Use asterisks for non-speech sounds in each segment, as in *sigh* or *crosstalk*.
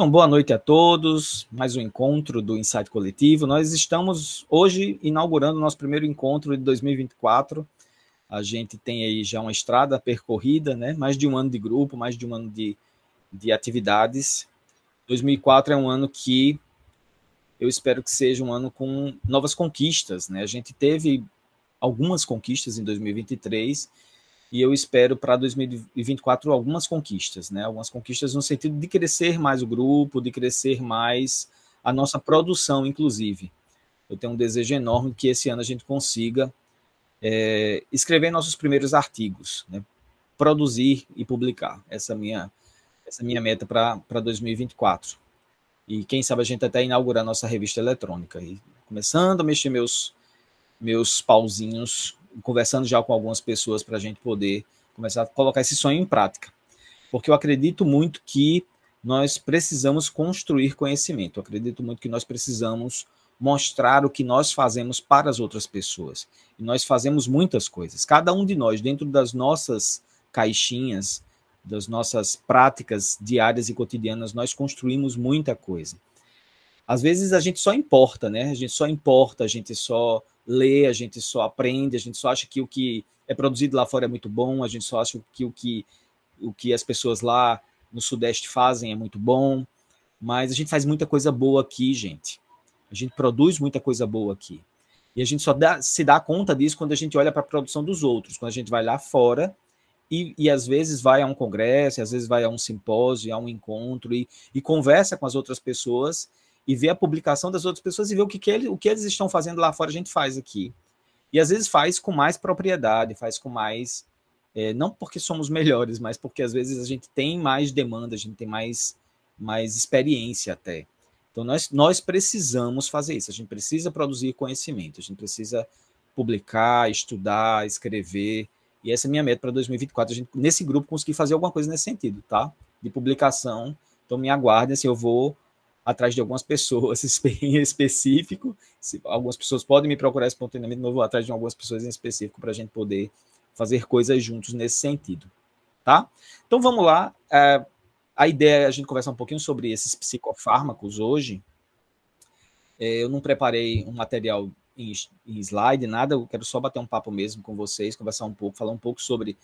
Então, boa noite a todos. Mais um encontro do Insight Coletivo. Nós estamos hoje inaugurando o nosso primeiro encontro de 2024. A gente tem aí já uma estrada percorrida, né? Mais de um ano de grupo, mais de um ano de, de atividades. 2004 é um ano que eu espero que seja um ano com novas conquistas, né? A gente teve algumas conquistas em 2023 e eu espero para 2024 algumas conquistas, né? Algumas conquistas no sentido de crescer mais o grupo, de crescer mais a nossa produção, inclusive. Eu tenho um desejo enorme que esse ano a gente consiga é, escrever nossos primeiros artigos, né? produzir e publicar. Essa é minha essa é minha meta para 2024. E quem sabe a gente até inaugurar nossa revista eletrônica. E começando a mexer meus meus pauzinhos conversando já com algumas pessoas para a gente poder começar a colocar esse sonho em prática. Porque eu acredito muito que nós precisamos construir conhecimento, eu acredito muito que nós precisamos mostrar o que nós fazemos para as outras pessoas. E nós fazemos muitas coisas. Cada um de nós, dentro das nossas caixinhas, das nossas práticas diárias e cotidianas, nós construímos muita coisa. Às vezes a gente só importa, né? A gente só importa, a gente só lê, a gente só aprende, a gente só acha que o que é produzido lá fora é muito bom, a gente só acha que o que, o que as pessoas lá no Sudeste fazem é muito bom, mas a gente faz muita coisa boa aqui, gente. A gente produz muita coisa boa aqui. E a gente só dá, se dá conta disso quando a gente olha para a produção dos outros, quando a gente vai lá fora e, e, às vezes vai a um congresso, às vezes vai a um simpósio, a um encontro e, e conversa com as outras pessoas e ver a publicação das outras pessoas e ver o que, que, ele, o que eles estão fazendo lá fora, a gente faz aqui. E às vezes faz com mais propriedade, faz com mais. É, não porque somos melhores, mas porque às vezes a gente tem mais demanda, a gente tem mais, mais experiência até. Então nós, nós precisamos fazer isso, a gente precisa produzir conhecimento, a gente precisa publicar, estudar, escrever. E essa é a minha meta para 2024, a gente, nesse grupo, conseguir fazer alguma coisa nesse sentido, tá? De publicação. Então me aguardem, assim, eu vou atrás de algumas pessoas *laughs* em específico. Se, algumas pessoas podem me procurar espontaneamente, eu vou atrás de algumas pessoas em específico para a gente poder fazer coisas juntos nesse sentido. Tá? Então vamos lá. É, a ideia é a gente conversar um pouquinho sobre esses psicofármacos hoje. É, eu não preparei um material em, em, slide, nada, eu quero só bater um papo mesmo com vocês, conversar um pouco, falar um pouco sobre,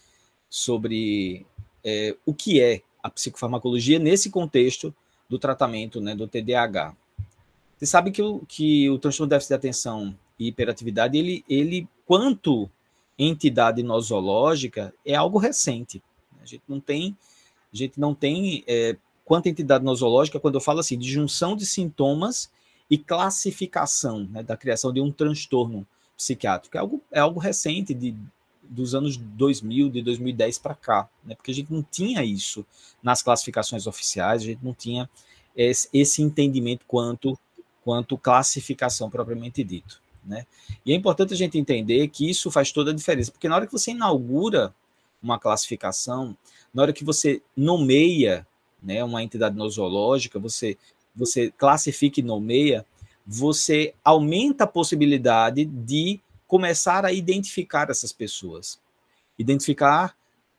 sobre é, o que é a psicofarmacologia nesse contexto do tratamento né, do TDAH. Você sabe que o, que o transtorno de déficit de atenção e hiperatividade, ele, ele, quanto entidade nosológica, é algo recente. A gente não tem, a gente não tem é, quanto entidade nosológica, quando eu falo assim, de junção de sintomas e classificação né, da criação de um transtorno psiquiátrico. É algo, é algo recente de dos anos 2000, de 2010 para cá, né? porque a gente não tinha isso nas classificações oficiais, a gente não tinha esse, entendimento quanto, quanto classificação propriamente dito. Né? E é importante a gente entender que isso faz toda a diferença, porque na hora que você inaugura uma classificação, na hora que você nomeia né, uma entidade nosológica, você, você classifica e nomeia, você aumenta a possibilidade de começar a identificar essas pessoas. Identificar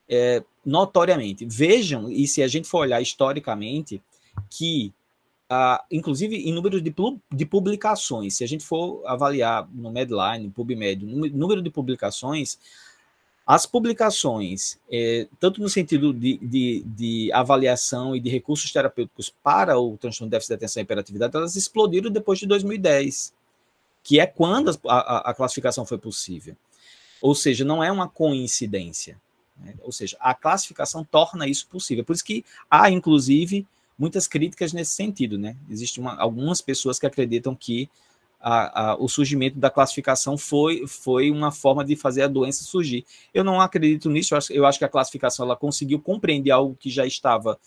é, notoriamente. Vejam, e se a gente for olhar historicamente, que, ah, inclusive em número de, de publicações, se a gente for avaliar no Medline, PubMed, número de publicações, as publicações, é, tanto no sentido de, de, de, avaliação e de recursos terapêuticos para o transtorno de déficit de atenção e hiperatividade, elas explodiram depois de 2010 que é quando a, a, classificação foi possível. Ou seja, não é uma coincidência. Né? Ou seja, a classificação torna isso possível. Por isso que há, inclusive, muitas críticas nesse sentido. Né? Existem algumas pessoas que acreditam que a, a, o surgimento da classificação foi, foi uma forma de fazer a doença surgir. Eu não acredito nisso, eu acho, eu acho que a classificação ela conseguiu compreender algo que já estava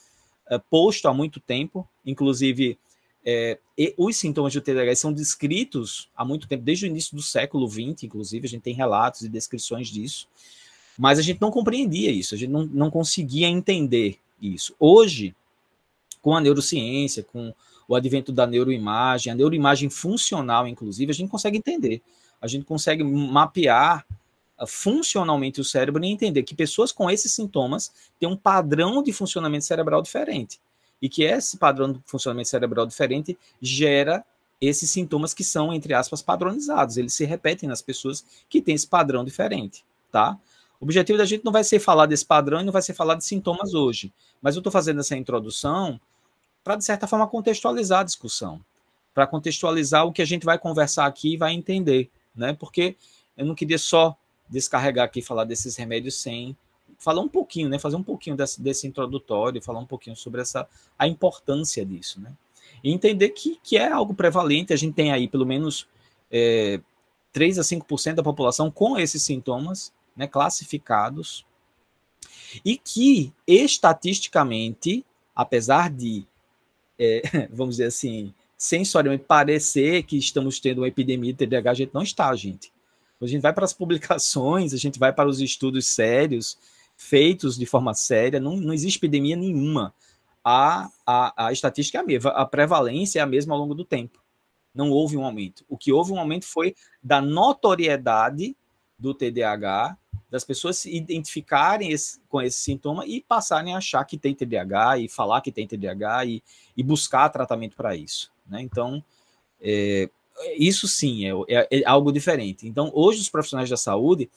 uh, posto há muito tempo, inclusive é, os sintomas do TDAH são descritos há muito tempo, desde o início do século XX, inclusive, a gente tem relatos e descrições disso, mas a gente não compreendia isso, a gente não, não conseguia entender isso. Hoje, com a neurociência, com o advento da neuroimagem, a neuroimagem funcional, inclusive, a gente consegue entender, a gente consegue mapear ah, funcionalmente o cérebro e entender que pessoas com esses sintomas têm um padrão de funcionamento cerebral diferente. E que esse padrão de funcionamento cerebral diferente gera esses sintomas que são, entre aspas, padronizados. Eles se repetem nas pessoas que têm esse padrão diferente, tá? O objetivo da gente não vai ser falar desse padrão e não vai ser falar de sintomas hoje, mas eu estou fazendo essa introdução para, de certa forma, contextualizar a discussão, para contextualizar o que a gente vai conversar aqui e vai entender, né? Porque eu não queria só descarregar aqui e falar desses remédios sem falar um pouquinho, né? Fazer um pouquinho desse, desse introdutório, falar um pouquinho sobre essa a importância disso, né? E entender que, que é algo prevalente. A gente tem aí pelo menos é, 3 a 5% da população com esses sintomas né, classificados e que estatisticamente, apesar de, é, *laughs* vamos dizer assim, sensorialmente parecer que estamos tendo uma epidemia de TDAH, a gente não está, gente. A gente vai para as publicações, a gente vai para os estudos sérios, feitos de forma séria, não, não existe epidemia nenhuma. A, a, a estatística é a mesma, a prevalência é a mesma ao longo do tempo. Não houve um aumento. O que houve um aumento foi da notoriedade do TDAH, das pessoas se identificarem esse, com esse sintoma e passarem a achar que tem TDAH e falar que tem TDAH e, e buscar tratamento para isso. Né? Então, é, isso sim é, é, é, algo diferente. Então, hoje, os profissionais da saúde,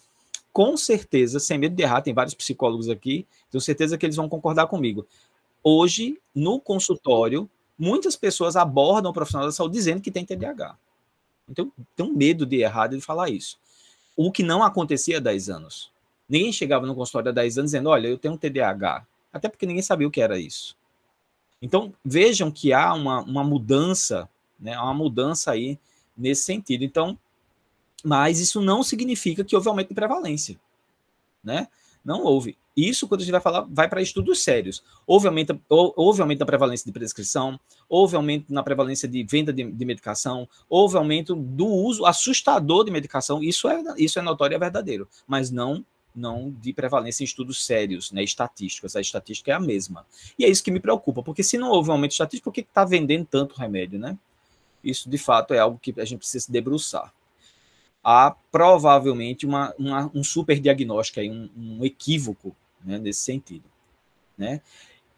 com certeza, sem medo de errar, tem vários psicólogos aqui, tenho certeza que eles vão concordar comigo. Hoje, no consultório, muitas pessoas abordam o profissional da saúde dizendo que tem TDAH. Então, tenho medo de errar de falar isso. O que não acontecia há 10 anos. Ninguém chegava no consultório há 10 anos dizendo: olha, eu tenho um TDAH. Até porque ninguém sabia o que era isso. Então, vejam que há uma, uma mudança, né, uma mudança aí nesse sentido. Então, mas isso não significa que houve aumento de prevalência, né? Não houve. Isso, quando a gente vai falar, vai para estudos sérios. Houve aumento, houve aumento na prevalência de prescrição, houve aumento na prevalência de venda de, de, medicação, houve aumento do uso assustador de medicação. Isso é, isso é notório e é verdadeiro, mas não não de prevalência em estudos sérios, né, estatísticos. A estatística é a mesma. E é isso que me preocupa, porque se não houve um aumento estatístico, por que está vendendo tanto remédio, né? Isso, de fato, é algo que a gente precisa se debruçar. Há provavelmente uma, uma um super diagnóstico, aí, um, um equívoco né, nesse sentido. Né?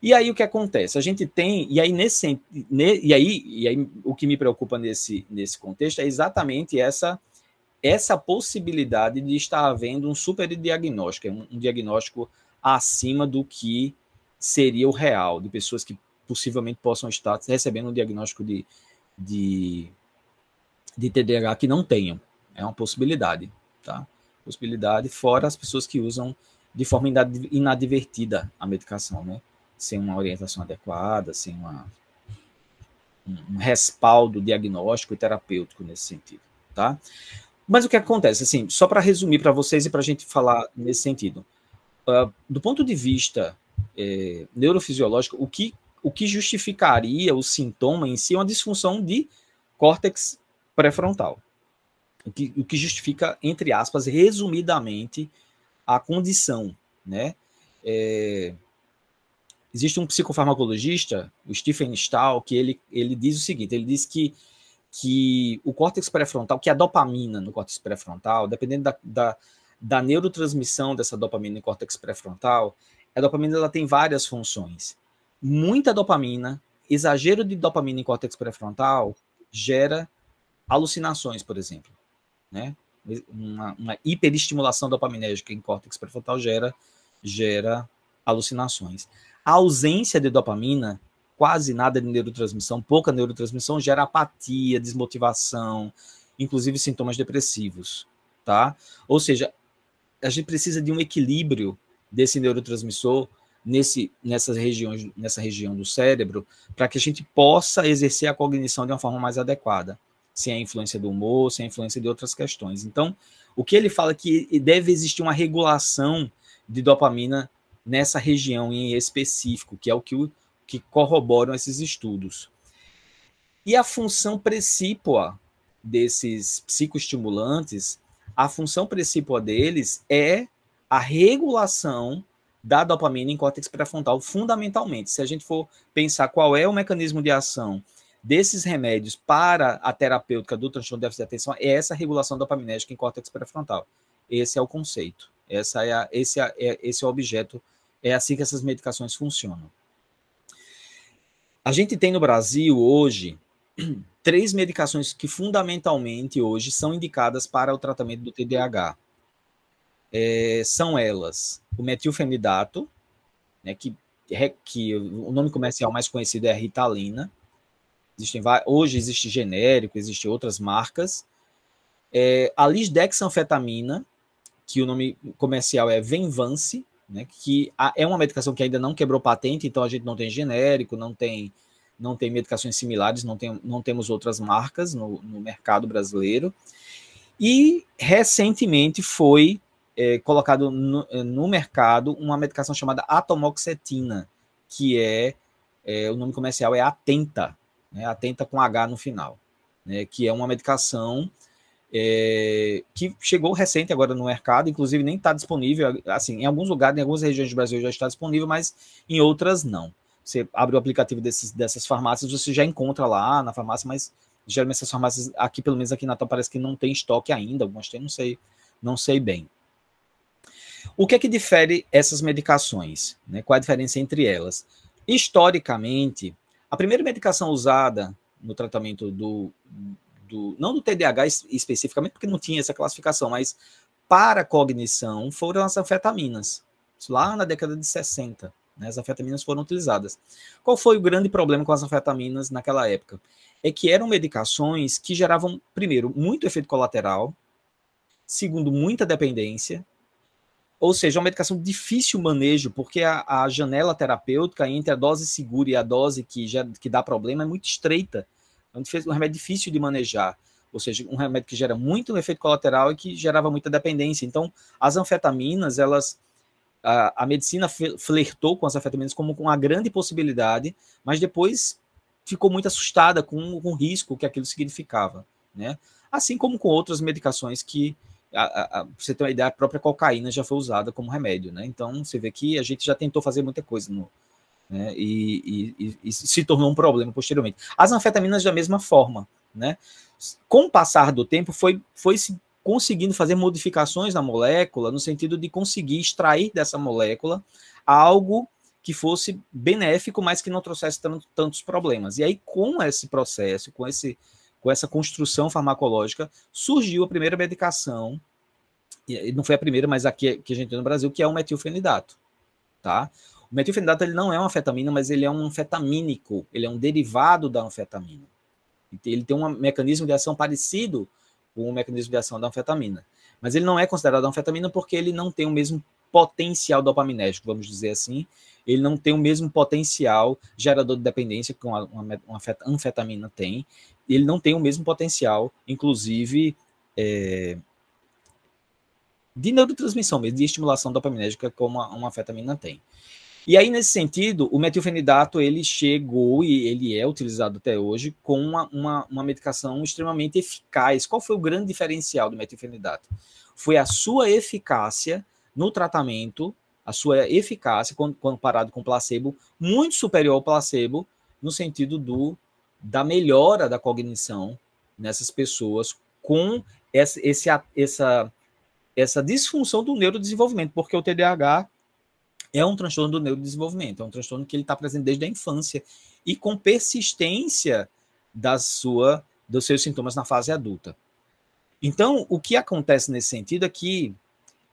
E aí o que acontece? A gente tem, e aí nesse e aí, e aí o que me preocupa nesse, nesse contexto é exatamente essa essa possibilidade de estar havendo um super diagnóstico, um, um diagnóstico acima do que seria o real, de pessoas que possivelmente possam estar recebendo um diagnóstico de, de, de TDAH que não tenham. É uma possibilidade, tá? Possibilidade, fora as pessoas que usam de forma inadvertida a medicação, né? Sem uma orientação adequada, sem uma, um respaldo diagnóstico e terapêutico nesse sentido, tá? Mas o que acontece, assim, só para resumir para vocês e para a gente falar nesse sentido, uh, do ponto de vista é, neurofisiológico, o que, o que justificaria o sintoma em si é uma disfunção de córtex pré-frontal. O que, o que justifica, entre aspas, resumidamente, a condição, né? É, existe um psicofarmacologista, o Stephen Stahl, que ele, ele diz o seguinte, ele diz que, que o córtex pré-frontal, que a dopamina no córtex pré-frontal, dependendo da, da, da, neurotransmissão dessa dopamina no córtex pré-frontal, a dopamina ela tem várias funções. Muita dopamina, exagero de dopamina em córtex pré-frontal gera alucinações, por exemplo, né? uma, uma hiperestimulação dopaminérgica em córtex pré-frontal gera, gera alucinações. A ausência de dopamina, quase nada de neurotransmissão, pouca neurotransmissão, gera apatia, desmotivação, inclusive sintomas depressivos, tá? Ou seja, a gente precisa de um equilíbrio desse neurotransmissor nesse, nessas regiões, nessa região do cérebro, para que a gente possa exercer a cognição de uma forma mais adequada sem a influência do humor, sem a influência de outras questões. Então, o que ele fala é que deve existir uma regulação de dopamina nessa região em específico, que é o que, que corroboram esses estudos. E a função precípua desses psicoestimulantes, a função precípua deles é a regulação da dopamina em córtex pré-frontal, fundamentalmente. Se a gente for pensar qual é o mecanismo de ação desses remédios para a terapêutica do transtorno de déficit de atenção é essa regulação dopaminérgica em córtex pré-frontal. Esse é o conceito. Essa é a, esse, é, é, esse é o objeto. É assim que essas medicações funcionam. A gente tem no Brasil hoje *clears throat* três medicações que fundamentalmente hoje são indicadas para o tratamento do TDAH. É, são elas o metilfenidato, né, que, que o nome comercial mais conhecido é Ritalina. Existem, hoje existe genérico, existem outras marcas. É, a lisdexanfetamina, que o nome comercial é Venvance, né, que é uma medicação que ainda não quebrou patente, então a gente não tem genérico, não tem, não tem medicações similares, não, tem, não temos outras marcas no, no mercado brasileiro. E recentemente foi é, colocado no, no, mercado uma medicação chamada atomoxetina, que é, é, o nome comercial é Atenta, né, Atenta com H no final, né, que é uma medicação é, que chegou recente agora no mercado, inclusive nem está disponível, assim, em alguns lugares, em algumas regiões do Brasil já está disponível, mas em outras não. Você abre o aplicativo desses, dessas farmácias, você já encontra lá na farmácia, mas geralmente essas farmácias, aqui pelo menos aqui na Natal, parece que não tem estoque ainda, algumas tem, não sei, não sei bem. O que é que difere essas medicações? Né? Qual a diferença entre elas? Historicamente, a primeira medicação usada no tratamento do, do, não do TDAH especificamente, porque não tinha essa classificação, mas para cognição foram as anfetaminas, lá na década de 60. Né, as anfetaminas foram utilizadas. Qual foi o grande problema com as anfetaminas naquela época? É que eram medicações que geravam, primeiro, muito efeito colateral, segundo, muita dependência, ou seja, uma medicação de difícil manejo, porque a, a, janela terapêutica entre a dose segura e a dose que, já, que dá problema é muito estreita. É um, remédio difícil de manejar. Ou seja, um remédio que gera muito efeito colateral e que gerava muita dependência. Então, as anfetaminas, elas. A, a medicina flertou com as anfetaminas como com uma grande possibilidade, mas depois ficou muito assustada com, com o risco que aquilo significava. Né? Assim como com outras medicações que a, a, você ter uma ideia, a própria cocaína já foi usada como remédio, né? Então você vê que a gente já tentou fazer muita coisa no, né? E, e, e, se tornou um problema posteriormente. As anfetaminas da mesma forma, né? Com o passar do tempo foi foi se conseguindo fazer modificações na molécula no sentido de conseguir extrair dessa molécula algo que fosse benéfico, mas que não trouxesse tantos problemas. E aí com esse processo, com esse com essa construção farmacológica, surgiu a primeira medicação, e não foi a primeira, mas aqui que a gente tem no Brasil, que é o metilfenidato, tá? O metilfenidato ele não é uma anfetamina, mas ele é um anfetamínico, ele é um derivado da anfetamina. Ele tem um mecanismo de ação parecido com o mecanismo de ação da anfetamina, mas ele não é considerado anfetamina porque ele não tem o mesmo potencial dopaminérgico, vamos dizer assim, ele não tem o mesmo potencial gerador de dependência que uma, uma, uma anfetamina tem, ele não tem o mesmo potencial, inclusive, é, de neurotransmissão mesmo, de estimulação dopaminérgica como uma, uma anfetamina tem. E aí, nesse sentido, o metilfenidato, ele chegou e ele é utilizado até hoje com uma, uma, uma medicação extremamente eficaz. Qual foi o grande diferencial do metilfenidato? Foi a sua eficácia no tratamento, a sua eficácia, quando comparado com placebo, muito superior ao placebo, no sentido do da melhora da cognição nessas pessoas com essa, esse, essa, essa disfunção do neurodesenvolvimento, porque o TDAH é um transtorno do neurodesenvolvimento, é um transtorno que ele está presente desde a infância e com persistência da sua, dos seus sintomas na fase adulta. Então, o que acontece nesse sentido é que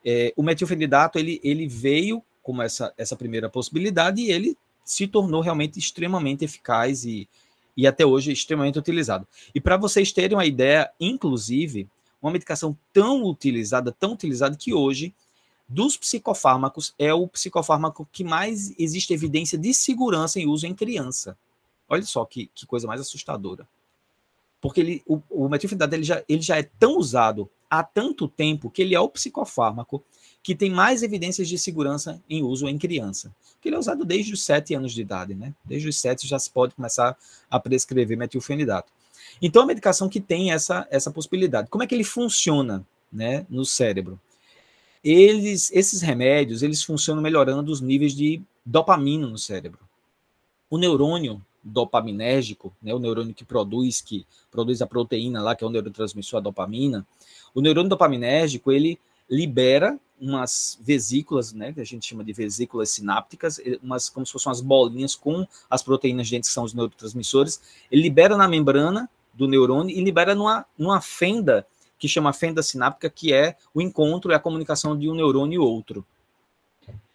é, o metilfenidato ele, ele veio como essa, essa primeira possibilidade e ele se tornou realmente extremamente eficaz e e até hoje é extremamente utilizado. E para vocês terem uma ideia, inclusive, uma medicação tão utilizada, tão utilizada que hoje, dos psicofármacos, é o psicofármaco que mais existe evidência de segurança em uso em criança. Olha só que, que coisa mais assustadora. Porque ele, o, o metilfenidato ele já, ele já é tão usado há tanto tempo que ele é o psicofármaco que tem mais evidências de segurança em uso em criança. Que ele é usado desde os 7 anos de idade, né? Desde os 7 já se pode começar a prescrever metilfenidato. Então, a medicação que tem essa, essa possibilidade. Como é que ele funciona né, no cérebro? Eles, esses remédios, eles funcionam melhorando os níveis de dopamina no cérebro. O neurônio dopaminérgico, né, o neurônio que produz que produz a proteína lá, que é o neurotransmissor a dopamina, o neurônio dopaminérgico, ele libera umas vesículas, né, que a gente chama de vesículas sinápticas, umas como se fossem umas bolinhas com as proteínas dentro que são os neurotransmissores. Ele libera na membrana do neurônio e libera numa, numa fenda que chama fenda sináptica, que é o encontro e a comunicação de um neurônio e outro.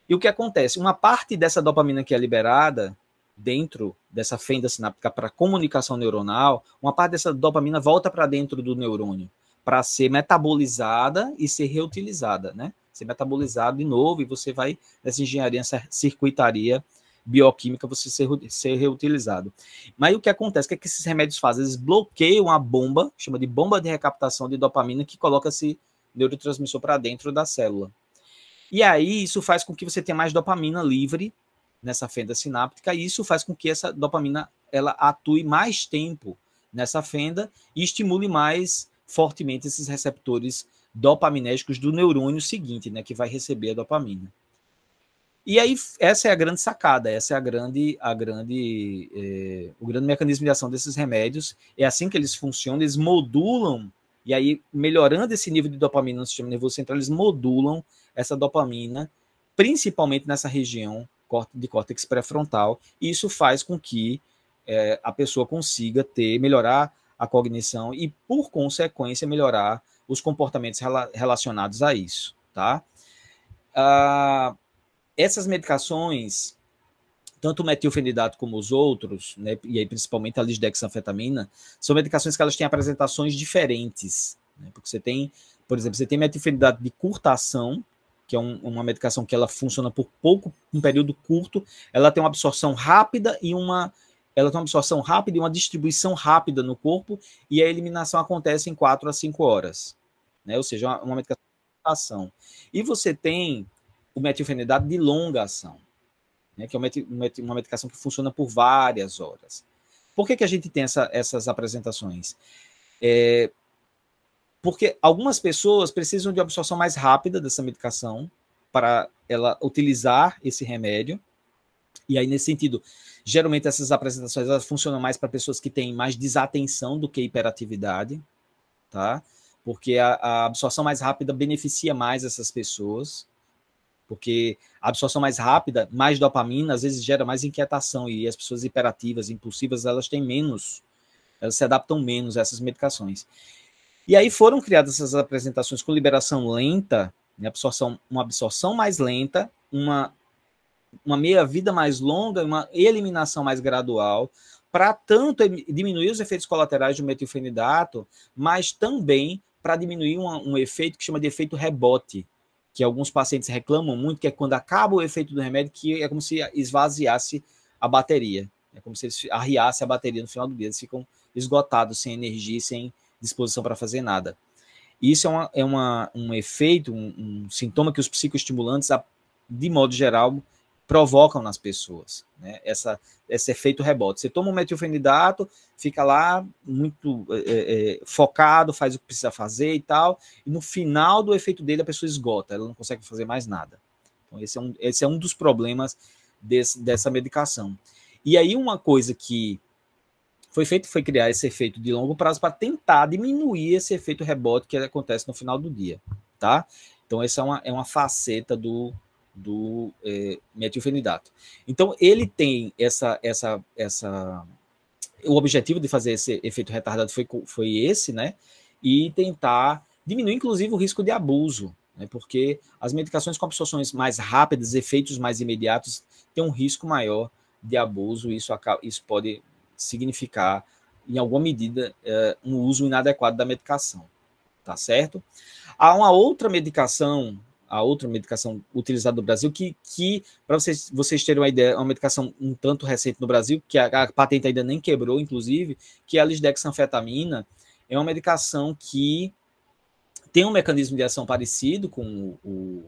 E o que acontece? Uma parte dessa dopamina que é liberada dentro dessa fenda sináptica para comunicação neuronal, uma parte dessa dopamina volta para dentro do neurônio para ser metabolizada e ser reutilizada, né? Ser metabolizado de novo e você vai nessa engenharia, nessa circuitaria bioquímica, você ser, ser reutilizado. Mas o que acontece? O que, é que esses remédios fazem? Eles bloqueiam a bomba, chama de bomba de recaptação de dopamina, que coloca esse neurotransmissor para dentro da célula. E aí isso faz com que você tenha mais dopamina livre nessa fenda sináptica, e isso faz com que essa dopamina ela atue mais tempo nessa fenda e estimule mais fortemente esses receptores dopaminérgicos do neurônio seguinte, né, que vai receber a dopamina. E aí essa é a grande sacada, essa é a grande, a grande, é, o grande mecanismo de ação desses remédios. É assim que eles funcionam, eles modulam e aí melhorando esse nível de dopamina no sistema nervoso central, eles modulam essa dopamina, principalmente nessa região de córtex pré-frontal. E isso faz com que é, a pessoa consiga ter, melhorar a cognição e, por consequência, melhorar os comportamentos rela relacionados a isso, tá? Ah, essas medicações, tanto o metilfenidato como os outros, né, e aí principalmente a lisdexanfetamina, são medicações que elas têm apresentações diferentes, né, porque você tem, por exemplo, você tem metilfenidato de curta ação, que é um, uma medicação que ela funciona por pouco, um período curto, ela tem uma absorção rápida e uma ela tem uma absorção rápida e uma distribuição rápida no corpo, e a eliminação acontece em 4 a 5 horas. Né? Ou seja, uma, uma medicação de ação. E você tem o metilfenidato de longa ação, né? que é uma medicação que funciona por várias horas. Por que, que a gente tem essa, essas apresentações? É, porque algumas pessoas precisam de absorção mais rápida dessa medicação para ela utilizar esse remédio. E aí, nesse sentido, Geralmente essas apresentações elas funcionam mais para pessoas que têm mais desatenção do que hiperatividade, tá? Porque a, a, absorção mais rápida beneficia mais essas pessoas, porque a absorção mais rápida, mais dopamina, às vezes gera mais inquietação e as pessoas hiperativas, impulsivas, elas têm menos, elas se adaptam menos a essas medicações. E aí foram criadas essas apresentações com liberação lenta, né, absorção, uma absorção mais lenta, uma uma meia-vida mais longa, uma eliminação mais gradual, para tanto diminuir os efeitos colaterais do metilfenidato, mas também para diminuir um, um, efeito que chama de efeito rebote, que alguns pacientes reclamam muito, que é quando acaba o efeito do remédio, que é como se esvaziasse a bateria. É como se eles arriasse a bateria no final do dia. Eles ficam esgotados, sem energia, sem disposição para fazer nada. Isso é, uma, é uma, um efeito, um, um sintoma que os psicoestimulantes, de modo geral, provocam nas pessoas, né? Essa, esse efeito rebote. Você toma um metilfenidato, fica lá muito é, é, é, focado, faz o que precisa fazer e tal, e no final do efeito dele a pessoa esgota, ela não consegue fazer mais nada. Então, esse é um, esse é um dos problemas desse, dessa medicação. E aí, uma coisa que foi feito foi criar esse efeito de longo prazo para tentar diminuir esse efeito rebote que acontece no final do dia, tá? Então, essa é uma, é uma faceta do, do é, metilfenidato. Então, ele tem essa, essa, essa. O objetivo de fazer esse efeito retardado foi, foi esse, né? E tentar diminuir, inclusive, o risco de abuso, né? Porque as medicações com absorções mais rápidas, efeitos mais imediatos, têm um risco maior de abuso. Isso, isso pode significar, em alguma medida, é, um uso inadequado da medicação. Tá certo? Há uma outra medicação a outra medicação utilizada no Brasil, que, que para vocês, vocês terem uma ideia, é uma medicação um tanto recente no Brasil, que a, a patente ainda nem quebrou, inclusive, que é a lisdexanfetamina, é uma medicação que tem um mecanismo de ação parecido com o, o,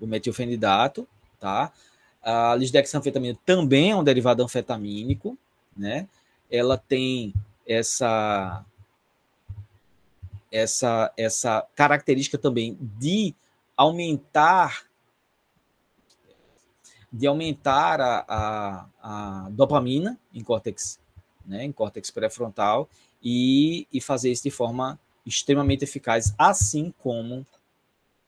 o metilfenidato, tá? A lisdexanfetamina também é um derivado anfetamínico, né? Ela tem essa essa essa característica também de aumentar de aumentar a, a, a dopamina em córtex, né, em córtex pré-frontal e, e fazer isso de forma extremamente eficaz, assim como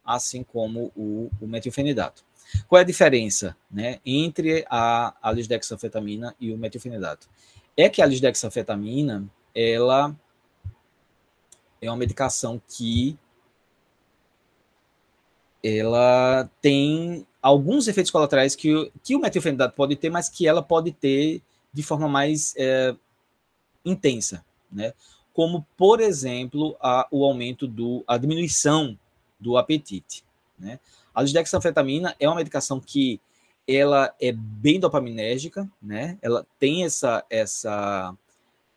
assim como o, o metilfenidato. Qual é a diferença né, entre a, a e o metilfenidato? É que a lisdexanfetamina, ela é uma medicação que ela tem alguns efeitos colaterais que, que o metilfenidato pode ter, mas que ela pode ter de forma mais é, intensa, né? Como, por exemplo, a, o aumento do a diminuição do apetite, né? A lisdexanfetamina é uma medicação que ela é bem dopaminérgica, né? Ela tem essa essa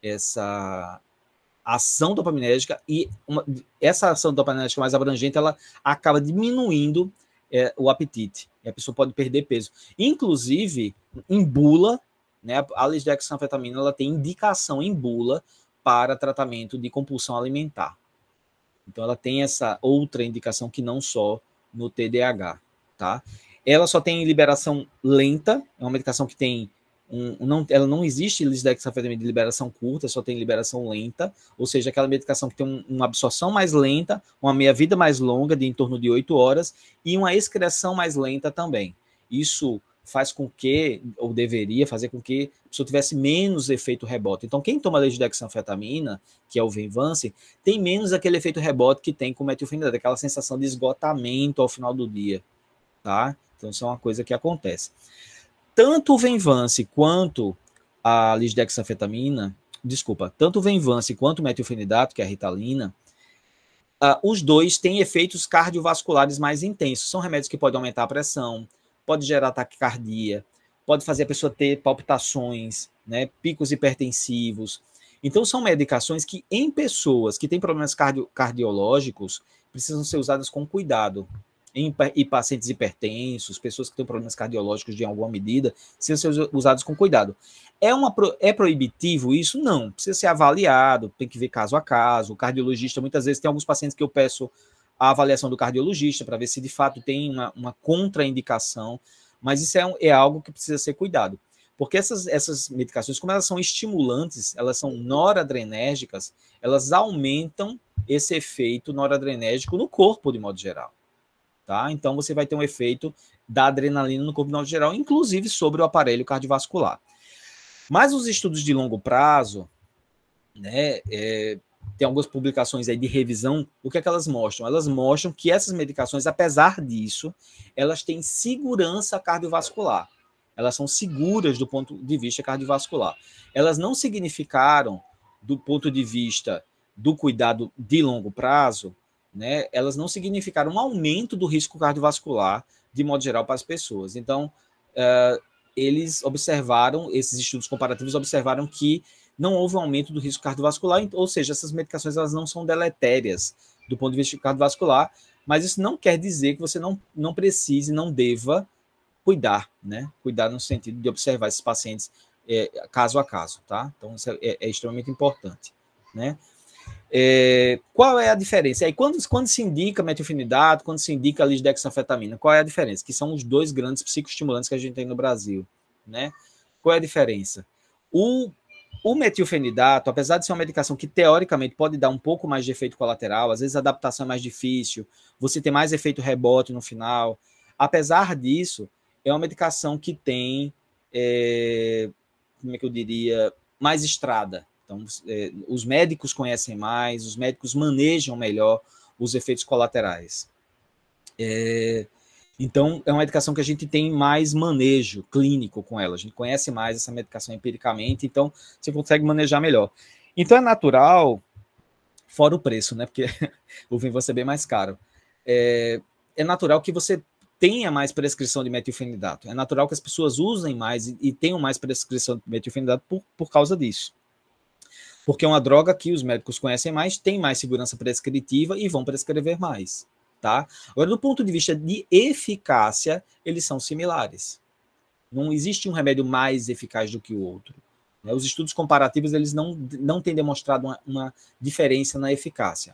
essa ação dopaminérgica e uma, essa ação dopaminérgica mais abrangente ela acaba diminuindo é, o apetite e a pessoa pode perder peso. Inclusive em bula, né? A lisdexanfetamina ela tem indicação em bula para tratamento de compulsão alimentar. Então ela tem essa outra indicação que não só no TDAH, tá? Ela só tem liberação lenta, é uma medicação que tem um, não, ela não existe lisdexanfetamina de liberação curta, só tem liberação lenta, ou seja, aquela medicação que tem um, uma absorção mais lenta, uma meia-vida mais longa, de em torno de 8 horas, e uma excreção mais lenta também. Isso faz com que, ou deveria fazer com que a pessoa tivesse menos efeito rebote. Então, quem toma lisdexanfetamina, que é o Venvance, tem menos aquele efeito rebote que tem com metilfenidato, aquela sensação de esgotamento ao final do dia, tá? Então, isso é uma coisa que acontece. Tanto o Venvance quanto a lisdexanfetamina, desculpa, tanto o Venvance quanto o metilfenidato, que é a ritalina, uh, os dois têm efeitos cardiovasculares mais intensos. São remédios que podem aumentar a pressão, pode gerar taquicardia, pode fazer a pessoa ter palpitações, né, picos hipertensivos. Então, são medicações que, em pessoas que têm problemas cardio cardiológicos, precisam ser usadas com cuidado. Em, e pacientes hipertensos, pessoas que têm problemas cardiológicos de alguma medida, precisam ser usados com cuidado. É, uma, é proibitivo isso? Não. Precisa ser avaliado, tem que ver caso a caso. O cardiologista, muitas vezes, tem alguns pacientes que eu peço a avaliação do cardiologista para ver se de fato tem uma, uma contraindicação, mas isso é, um, é algo que precisa ser cuidado. Porque essas, essas medicações, como elas são estimulantes, elas são noradrenérgicas, elas aumentam esse efeito noradrenérgico no corpo, de modo geral. Tá? Então, você vai ter um efeito da adrenalina no corpo, de modo geral, inclusive sobre o aparelho cardiovascular. Mas os estudos de longo prazo, né, é, tem algumas publicações aí de revisão, o que é que elas mostram? Elas mostram que essas medicações, apesar disso, elas têm segurança cardiovascular. Elas são seguras do ponto de vista cardiovascular. Elas não significaram, do ponto de vista do cuidado de longo prazo, né, elas não significaram um aumento do risco cardiovascular, de modo geral, para as pessoas. Então, uh, eles observaram, esses estudos comparativos observaram que não houve um aumento do risco cardiovascular, ou seja, essas medicações elas não são deletérias do ponto de vista cardiovascular, mas isso não quer dizer que você não, não precise, não deva cuidar, né? Cuidar no sentido de observar esses pacientes é, caso a caso, tá? Então, isso é, é extremamente importante, né? É, qual é a diferença? Aí, quando, quando se indica metilfenidato, quando se indica lisdexanfetamina, qual é a diferença? Que são os dois grandes psicoestimulantes que a gente tem no Brasil, né? Qual é a diferença? O o metilfenidato, apesar de ser uma medicação que teoricamente pode dar um pouco mais de efeito colateral, às vezes a adaptação é mais difícil, você tem mais efeito rebote no final. Apesar disso, é uma medicação que tem, é, como é que eu diria, mais estrada. Então, é, os médicos conhecem mais, os médicos manejam melhor os efeitos colaterais. É, então, é uma medicação que a gente tem mais manejo clínico com ela. A gente conhece mais essa medicação empiricamente, então você consegue manejar melhor. Então, é natural, fora o preço, né? Porque *laughs* o vinho vai ser bem mais caro. É, é natural que você tenha mais prescrição de metilfenidato. É natural que as pessoas usem mais e, e tenham mais prescrição de metilfenidato por, por causa disso. Porque é uma droga que os médicos conhecem mais, tem mais segurança prescritiva e vão prescrever mais tá? Agora, do ponto de vista de eficácia, eles são similares. Não existe um remédio mais eficaz do que o outro. Né? Os estudos comparativos eles não, não têm demonstrado uma, uma diferença na eficácia.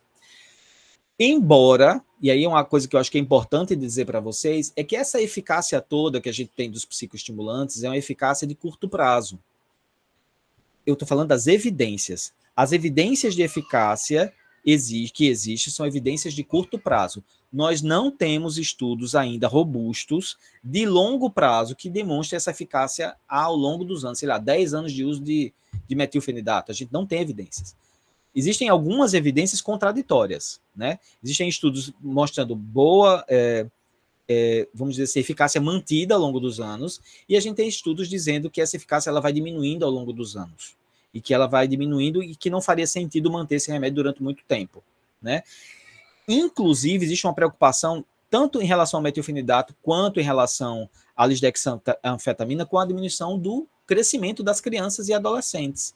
Embora, e aí é uma coisa que eu acho que é importante dizer para vocês, é que essa eficácia toda que a gente tem dos psicoestimulantes é uma eficácia de curto prazo. Eu estou falando das evidências. As evidências de eficácia que existem são evidências de curto prazo. Nós não temos estudos ainda robustos de longo prazo que demonstrem essa eficácia ao longo dos anos, sei lá, 10 anos de uso de, de metilfenidato. A gente não tem evidências. Existem algumas evidências contraditórias, né? Existem estudos mostrando boa, é, é, vamos dizer assim, eficácia mantida ao longo dos anos, e a gente tem estudos dizendo que essa eficácia ela vai diminuindo ao longo dos anos, e que ela vai diminuindo e que não faria sentido manter esse remédio durante muito tempo, né? Inclusive, existe uma preocupação tanto em relação ao metilfenidato quanto em relação à lisdexanfetamina com a diminuição do crescimento das crianças e adolescentes.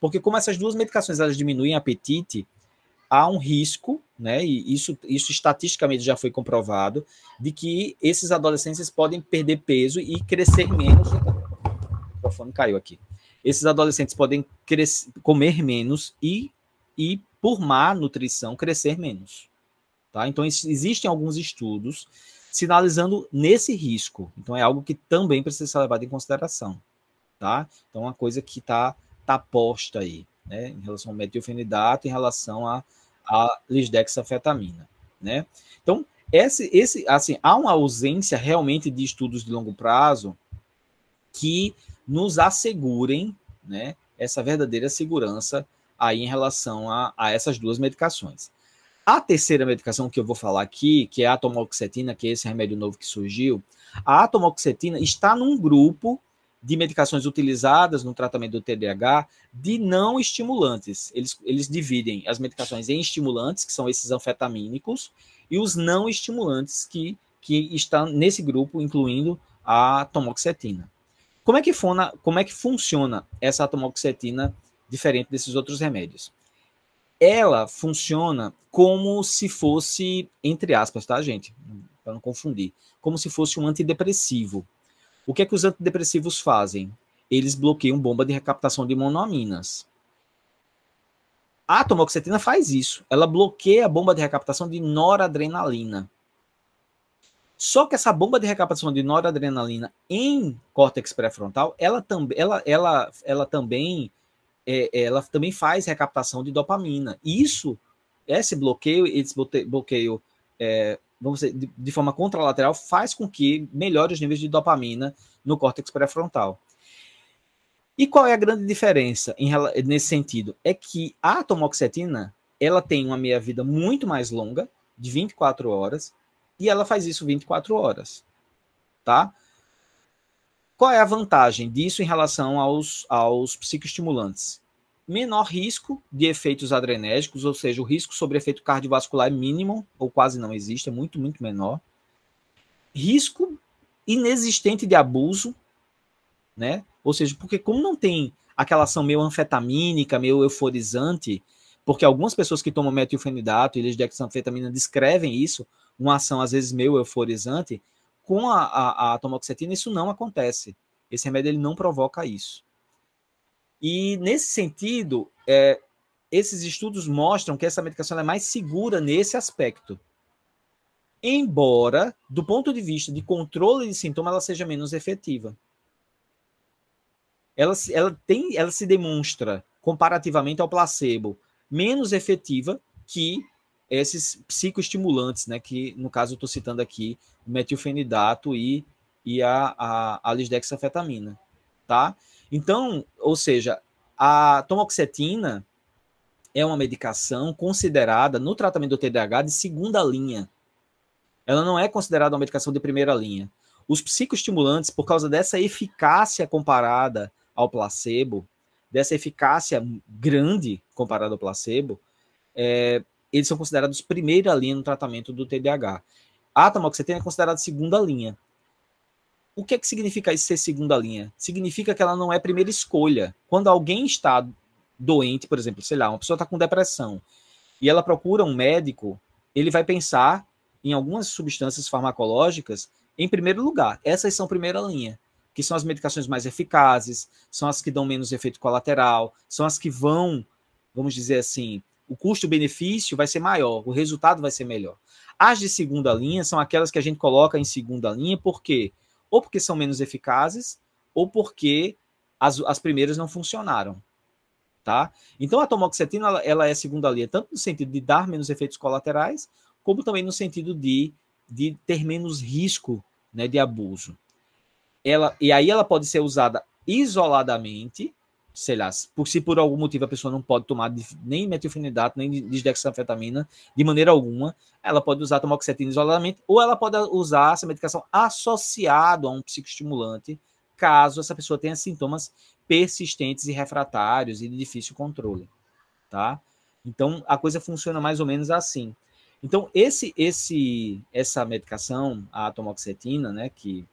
Porque como essas duas medicações elas diminuem apetite, há um risco, né, e isso, isso estatisticamente já foi comprovado, de que esses adolescentes podem perder peso e crescer menos. O microfone caiu aqui. Esses adolescentes podem crescer, comer menos e, e, por má nutrição, crescer menos. Tá? Então, existem alguns estudos sinalizando nesse risco. Então, é algo que também precisa ser levado em consideração. Tá? Então, é uma coisa que está tá posta aí, né? em relação ao metilfenidato, em relação a, a lisdexafetamina. Né? Então, esse, esse, assim, há uma ausência realmente de estudos de longo prazo que nos assegurem né, essa verdadeira segurança aí em relação a, a essas duas medicações. A terceira medicação que eu vou falar aqui, que é a atomoxetina, que é esse remédio novo que surgiu, a atomoxetina está num grupo de medicações utilizadas no tratamento do TDAH de não estimulantes. Eles, eles dividem as medicações em estimulantes, que são esses anfetamínicos, e os não estimulantes, que, que estão nesse grupo, incluindo a atomoxetina. Como é que, como é que funciona essa atomoxetina diferente desses outros remédios? Ela funciona como se fosse, entre aspas, tá, gente? Para não confundir, como se fosse um antidepressivo. O que é que os antidepressivos fazem? Eles bloqueiam bomba de recaptação de monoaminas. A atomoxetina faz isso. Ela bloqueia a bomba de recaptação de noradrenalina. Só que essa bomba de recaptação de noradrenalina em córtex pré-frontal, ela, ela, ela, ela também é, ela também faz recaptação de dopamina. Isso, esse bloqueio, esse bloqueio, é, vamos dizer, de, de, forma contralateral, faz com que melhore os níveis de dopamina no córtex pré-frontal. E qual é a grande diferença em, nesse sentido? É que a atomoxetina ela tem uma meia-vida muito mais longa, de 24 horas, e ela faz isso 24 horas. Tá? Qual é a vantagem disso em relação aos, aos psicoestimulantes? Menor risco de efeitos adrenérgicos, ou seja, o risco sobre efeito cardiovascular é mínimo, ou quase não existe, é muito, muito menor. Risco inexistente de abuso, né? Ou seja, porque como não tem aquela ação meio anfetamínica, meio euforizante, porque algumas pessoas que tomam metilfenidato e lisdexanfetamina descrevem isso, uma ação às vezes meio euforizante, com a, a, a tomoxetina, isso não acontece. Esse remédio ele não provoca isso. E nesse sentido, é, esses estudos mostram que essa medicação é mais segura nesse aspecto. Embora, do ponto de vista de controle de sintoma, ela seja menos efetiva. Ela, ela, tem, ela se demonstra, comparativamente ao placebo, menos efetiva que esses psicoestimulantes, né, que no caso eu estou citando aqui metilfenidato e, e a, a, a lisdexafetamina, tá? Então, ou seja, a tomoxetina é uma medicação considerada no tratamento do TDAH de segunda linha. Ela não é considerada uma medicação de primeira linha. Os psicoestimulantes, por causa dessa eficácia comparada ao placebo, dessa eficácia grande comparada ao placebo, é, eles são considerados primeira linha no tratamento do TDAH. A tamoxetina é considerada segunda linha. O que é que significa isso ser segunda linha? Significa que ela não é primeira escolha. Quando alguém está doente, por exemplo, sei lá, uma pessoa está com depressão e ela procura um médico, ele vai pensar em algumas substâncias farmacológicas em primeiro lugar. Essas são primeira linha, que são as medicações mais eficazes, são as que dão menos efeito colateral, são as que vão, vamos dizer assim, o custo-benefício vai ser maior, o resultado vai ser melhor. As de segunda linha são aquelas que a gente coloca em segunda linha, por quê? Ou porque são menos eficazes, ou porque as, as primeiras não funcionaram. Tá? Então a tomoxetina ela, ela é segunda linha, tanto no sentido de dar menos efeitos colaterais, como também no sentido de, de ter menos risco né, de abuso. Ela, e aí ela pode ser usada isoladamente, sei lá, por, se por algum motivo a pessoa não pode tomar nem metilfenidato, nem desdexanfetamina de maneira alguma, ela pode usar tamoxetina isoladamente, ou ela pode usar essa medicação associado a um psicoestimulante, caso essa pessoa tenha sintomas persistentes e refratários e de difícil controle, tá? Então a coisa funciona mais ou menos assim. Então esse esse essa medicação, a atomoxetina, né, que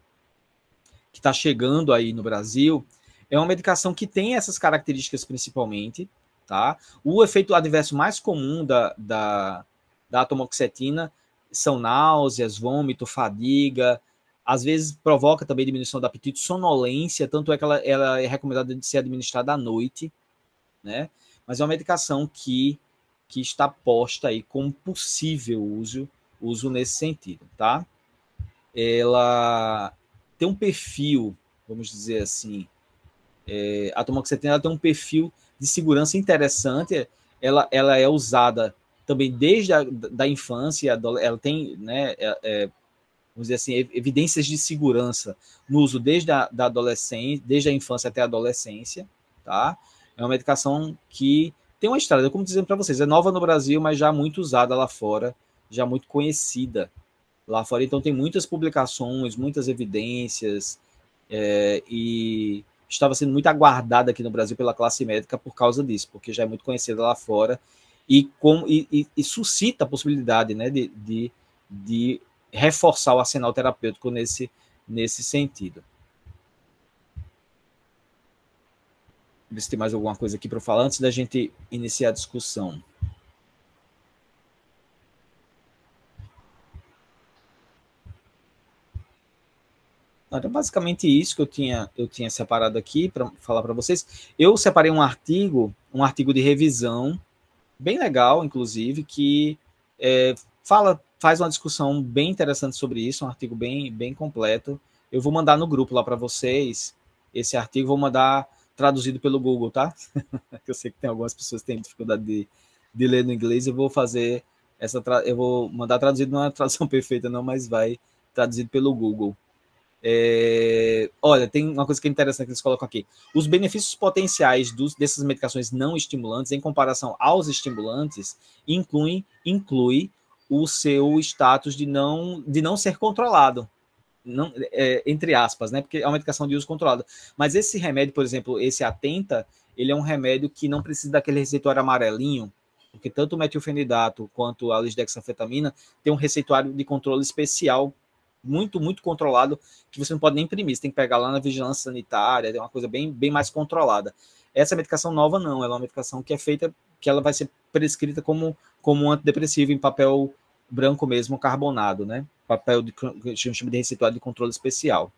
está chegando aí no Brasil, é uma medicação que tem essas características principalmente, tá? O efeito adverso mais comum da, da, da são náuseas, vômito, fadiga, às vezes provoca também diminuição do apetite, sonolência, tanto é que ela, ela é recomendada de ser administrada à noite, né? Mas é uma medicação que, que está posta aí como possível uso, uso nesse sentido, tá? Ela tem um perfil, vamos dizer assim, é, a tamoxetina tem um perfil de segurança interessante. Ela, ela é usada também desde a da infância, ela tem, né, é, é, vamos dizer assim, evidências de segurança no uso desde a da adolescência, desde a infância até a adolescência, tá? É uma medicação que tem uma estrada, como dizendo para vocês, é nova no Brasil, mas já muito usada lá fora, já muito conhecida lá fora. Então tem muitas publicações, muitas evidências é, e estava sendo muito aguardada aqui no Brasil pela classe médica por causa disso, porque já é muito conhecida lá fora e, com, e, e, e suscita a possibilidade né, de, de, de, reforçar o arsenal terapêutico nesse, nesse sentido. Ver se tem mais alguma coisa aqui para falar antes da gente iniciar a discussão. Era basicamente isso que eu tinha, eu tinha separado aqui para falar para vocês. Eu separei um artigo, um artigo de revisão, bem legal, inclusive, que é, fala, faz uma discussão bem interessante sobre isso, um artigo bem, bem completo. Eu vou mandar no grupo lá para vocês esse artigo, vou mandar traduzido pelo Google, tá? *laughs* eu sei que tem algumas pessoas que têm dificuldade de, de ler no inglês, eu vou fazer essa, eu vou mandar traduzido, não é uma tradução *laughs* perfeita não, mas vai traduzido pelo Google. É, olha, tem uma coisa que é interessante que eles colocam aqui. Os benefícios potenciais dos, dessas medicações não estimulantes em comparação aos estimulantes incluem inclui o seu status de não, de não ser controlado. Não, é, entre aspas, né? Porque é uma medicação de uso controlado. Mas esse remédio, por exemplo, esse Atenta, ele é um remédio que não precisa daquele receituário amarelinho, porque tanto o metilfenidato quanto a lisdexanfetamina tem um receituário de controle especial muito, muito controlado, que você não pode nem imprimir, você tem que pegar lá na vigilância sanitária, é uma coisa bem, bem mais controlada. Essa medicação nova não, ela é uma medicação que é feita, que ela vai ser prescrita como, como um antidepressivo em papel branco mesmo, carbonado, né? Papel de, chama de receituário de controle especial.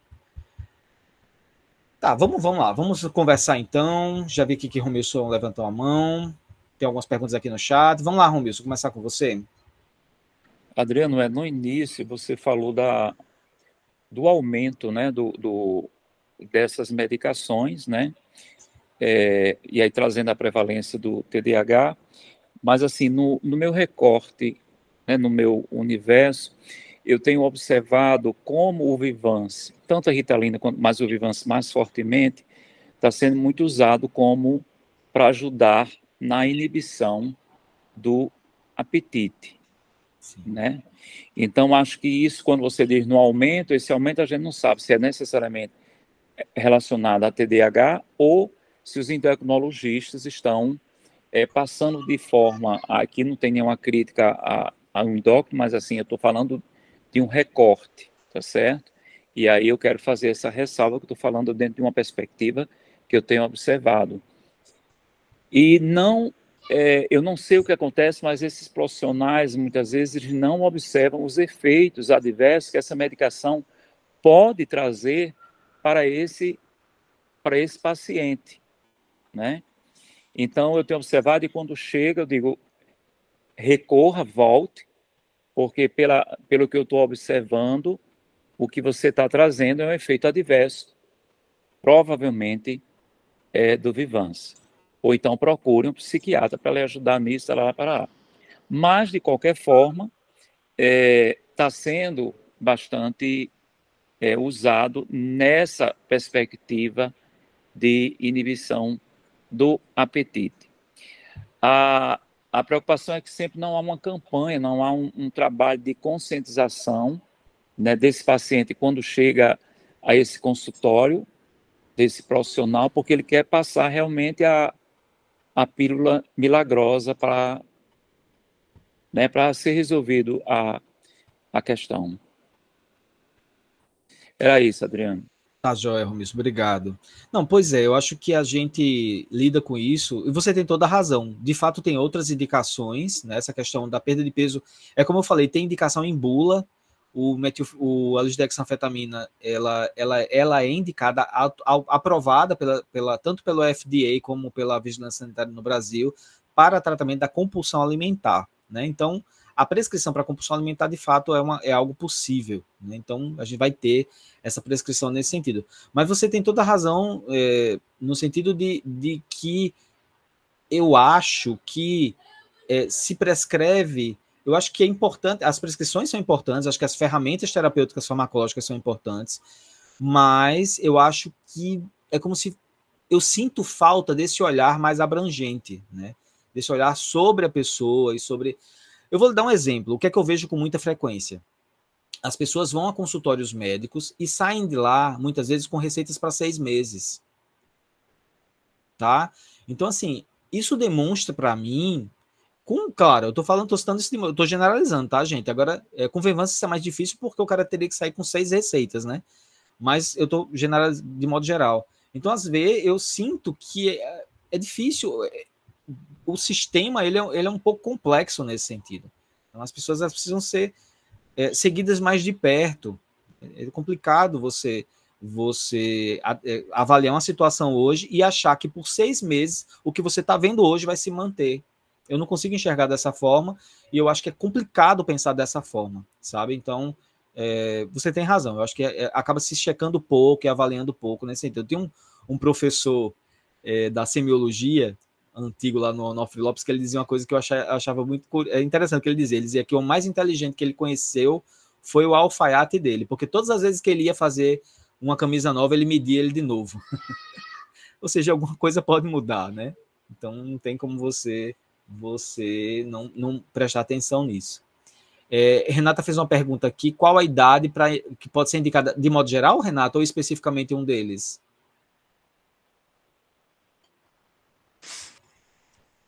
Tá, vamos, vamos lá, vamos conversar então. Já vi aqui que Romilson levantou a mão. Tem algumas perguntas aqui no chat. Vamos lá, Romilson, começar com você. Adriano, é, no início você falou da, do aumento né, do, do dessas medicações, né? É, e aí trazendo a prevalência do TDAH, mas assim, no, no meu recorte, né, no meu universo, eu tenho observado como o Vivance, tanto a Ritalina quanto mais o Vivance mais fortemente, está sendo muito usado como para ajudar na inibição do apetite né? Então, acho que isso, quando você diz no aumento, esse aumento a gente não sabe se é necessariamente relacionado a TDAH ou se os endocrinologistas estão é, passando de forma, aqui não tem nenhuma crítica a, a um endócrino, mas assim, eu estou falando de um recorte, tá certo? E aí eu quero fazer essa ressalva que estou falando dentro de uma perspectiva que eu tenho observado. E não é, eu não sei o que acontece, mas esses profissionais muitas vezes não observam os efeitos adversos que essa medicação pode trazer para esse para esse paciente, né? Então eu tenho observado e quando chega eu digo recorra, volte, porque pela, pelo que eu estou observando, o que você está trazendo é um efeito adverso, provavelmente é do Vivance ou então procure um psiquiatra para lhe ajudar nisso, lá, para lá. Mas, de qualquer forma, está é, tá sendo bastante é, usado nessa perspectiva de inibição do apetite. A, a preocupação é que sempre não há uma campanha, não há um, um trabalho de conscientização né, desse paciente quando chega a esse consultório, desse profissional, porque ele quer passar realmente a, a pílula milagrosa para né, para ser resolvido a, a questão. Era isso, Adriano. Tá, joia, Romis, obrigado. Não, pois é, eu acho que a gente lida com isso, e você tem toda a razão. De fato, tem outras indicações, né? Essa questão da perda de peso. É como eu falei, tem indicação em bula, o, metil, o a lisdexanfetamina, ela, ela, ela é indicada, a, a, aprovada pela, pela, tanto pelo FDA como pela Vigilância Sanitária no Brasil, para tratamento da compulsão alimentar. Né? Então, a prescrição para compulsão alimentar, de fato, é, uma, é algo possível. Né? Então, a gente vai ter essa prescrição nesse sentido. Mas você tem toda a razão é, no sentido de, de que eu acho que é, se prescreve. Eu acho que é importante, as prescrições são importantes, acho que as ferramentas terapêuticas farmacológicas são importantes, mas eu acho que é como se eu sinto falta desse olhar mais abrangente, né? desse olhar sobre a pessoa e sobre. Eu vou dar um exemplo. O que é que eu vejo com muita frequência? As pessoas vão a consultórios médicos e saem de lá, muitas vezes, com receitas para seis meses. Tá? Então, assim, isso demonstra para mim. Com, claro, eu tô falando, tô citando isso, eu tô generalizando, tá, gente? Agora, é, com Venvança isso é mais difícil porque o cara teria que sair com seis receitas, né? Mas eu tô generalizando de modo geral. Então, às vezes, eu sinto que é, é difícil. É, o sistema ele é, ele é um pouco complexo nesse sentido. Então, as pessoas precisam ser é, seguidas mais de perto. É complicado você você é, avaliar uma situação hoje e achar que por seis meses o que você está vendo hoje vai se manter. Eu não consigo enxergar dessa forma e eu acho que é complicado pensar dessa forma, sabe? Então, é, você tem razão. Eu acho que é, é acaba se checando pouco e avaliando pouco nesse sentido. Eu tenho um, um professor é, da semiologia antigo lá no Onofre Lopes, que ele dizia uma coisa que eu achava, achava muito é interessante que ele dizia. Ele dizia que o mais inteligente que ele conheceu foi o alfaiate dele, porque todas as vezes que ele ia fazer uma camisa nova, ele media ele de novo. *laughs* Ou seja, alguma coisa pode mudar, né? Então não tem como você você não, não prestar atenção nisso. É, Renata fez uma pergunta aqui: qual a idade para que pode ser indicada de modo geral, Renata, ou especificamente um deles?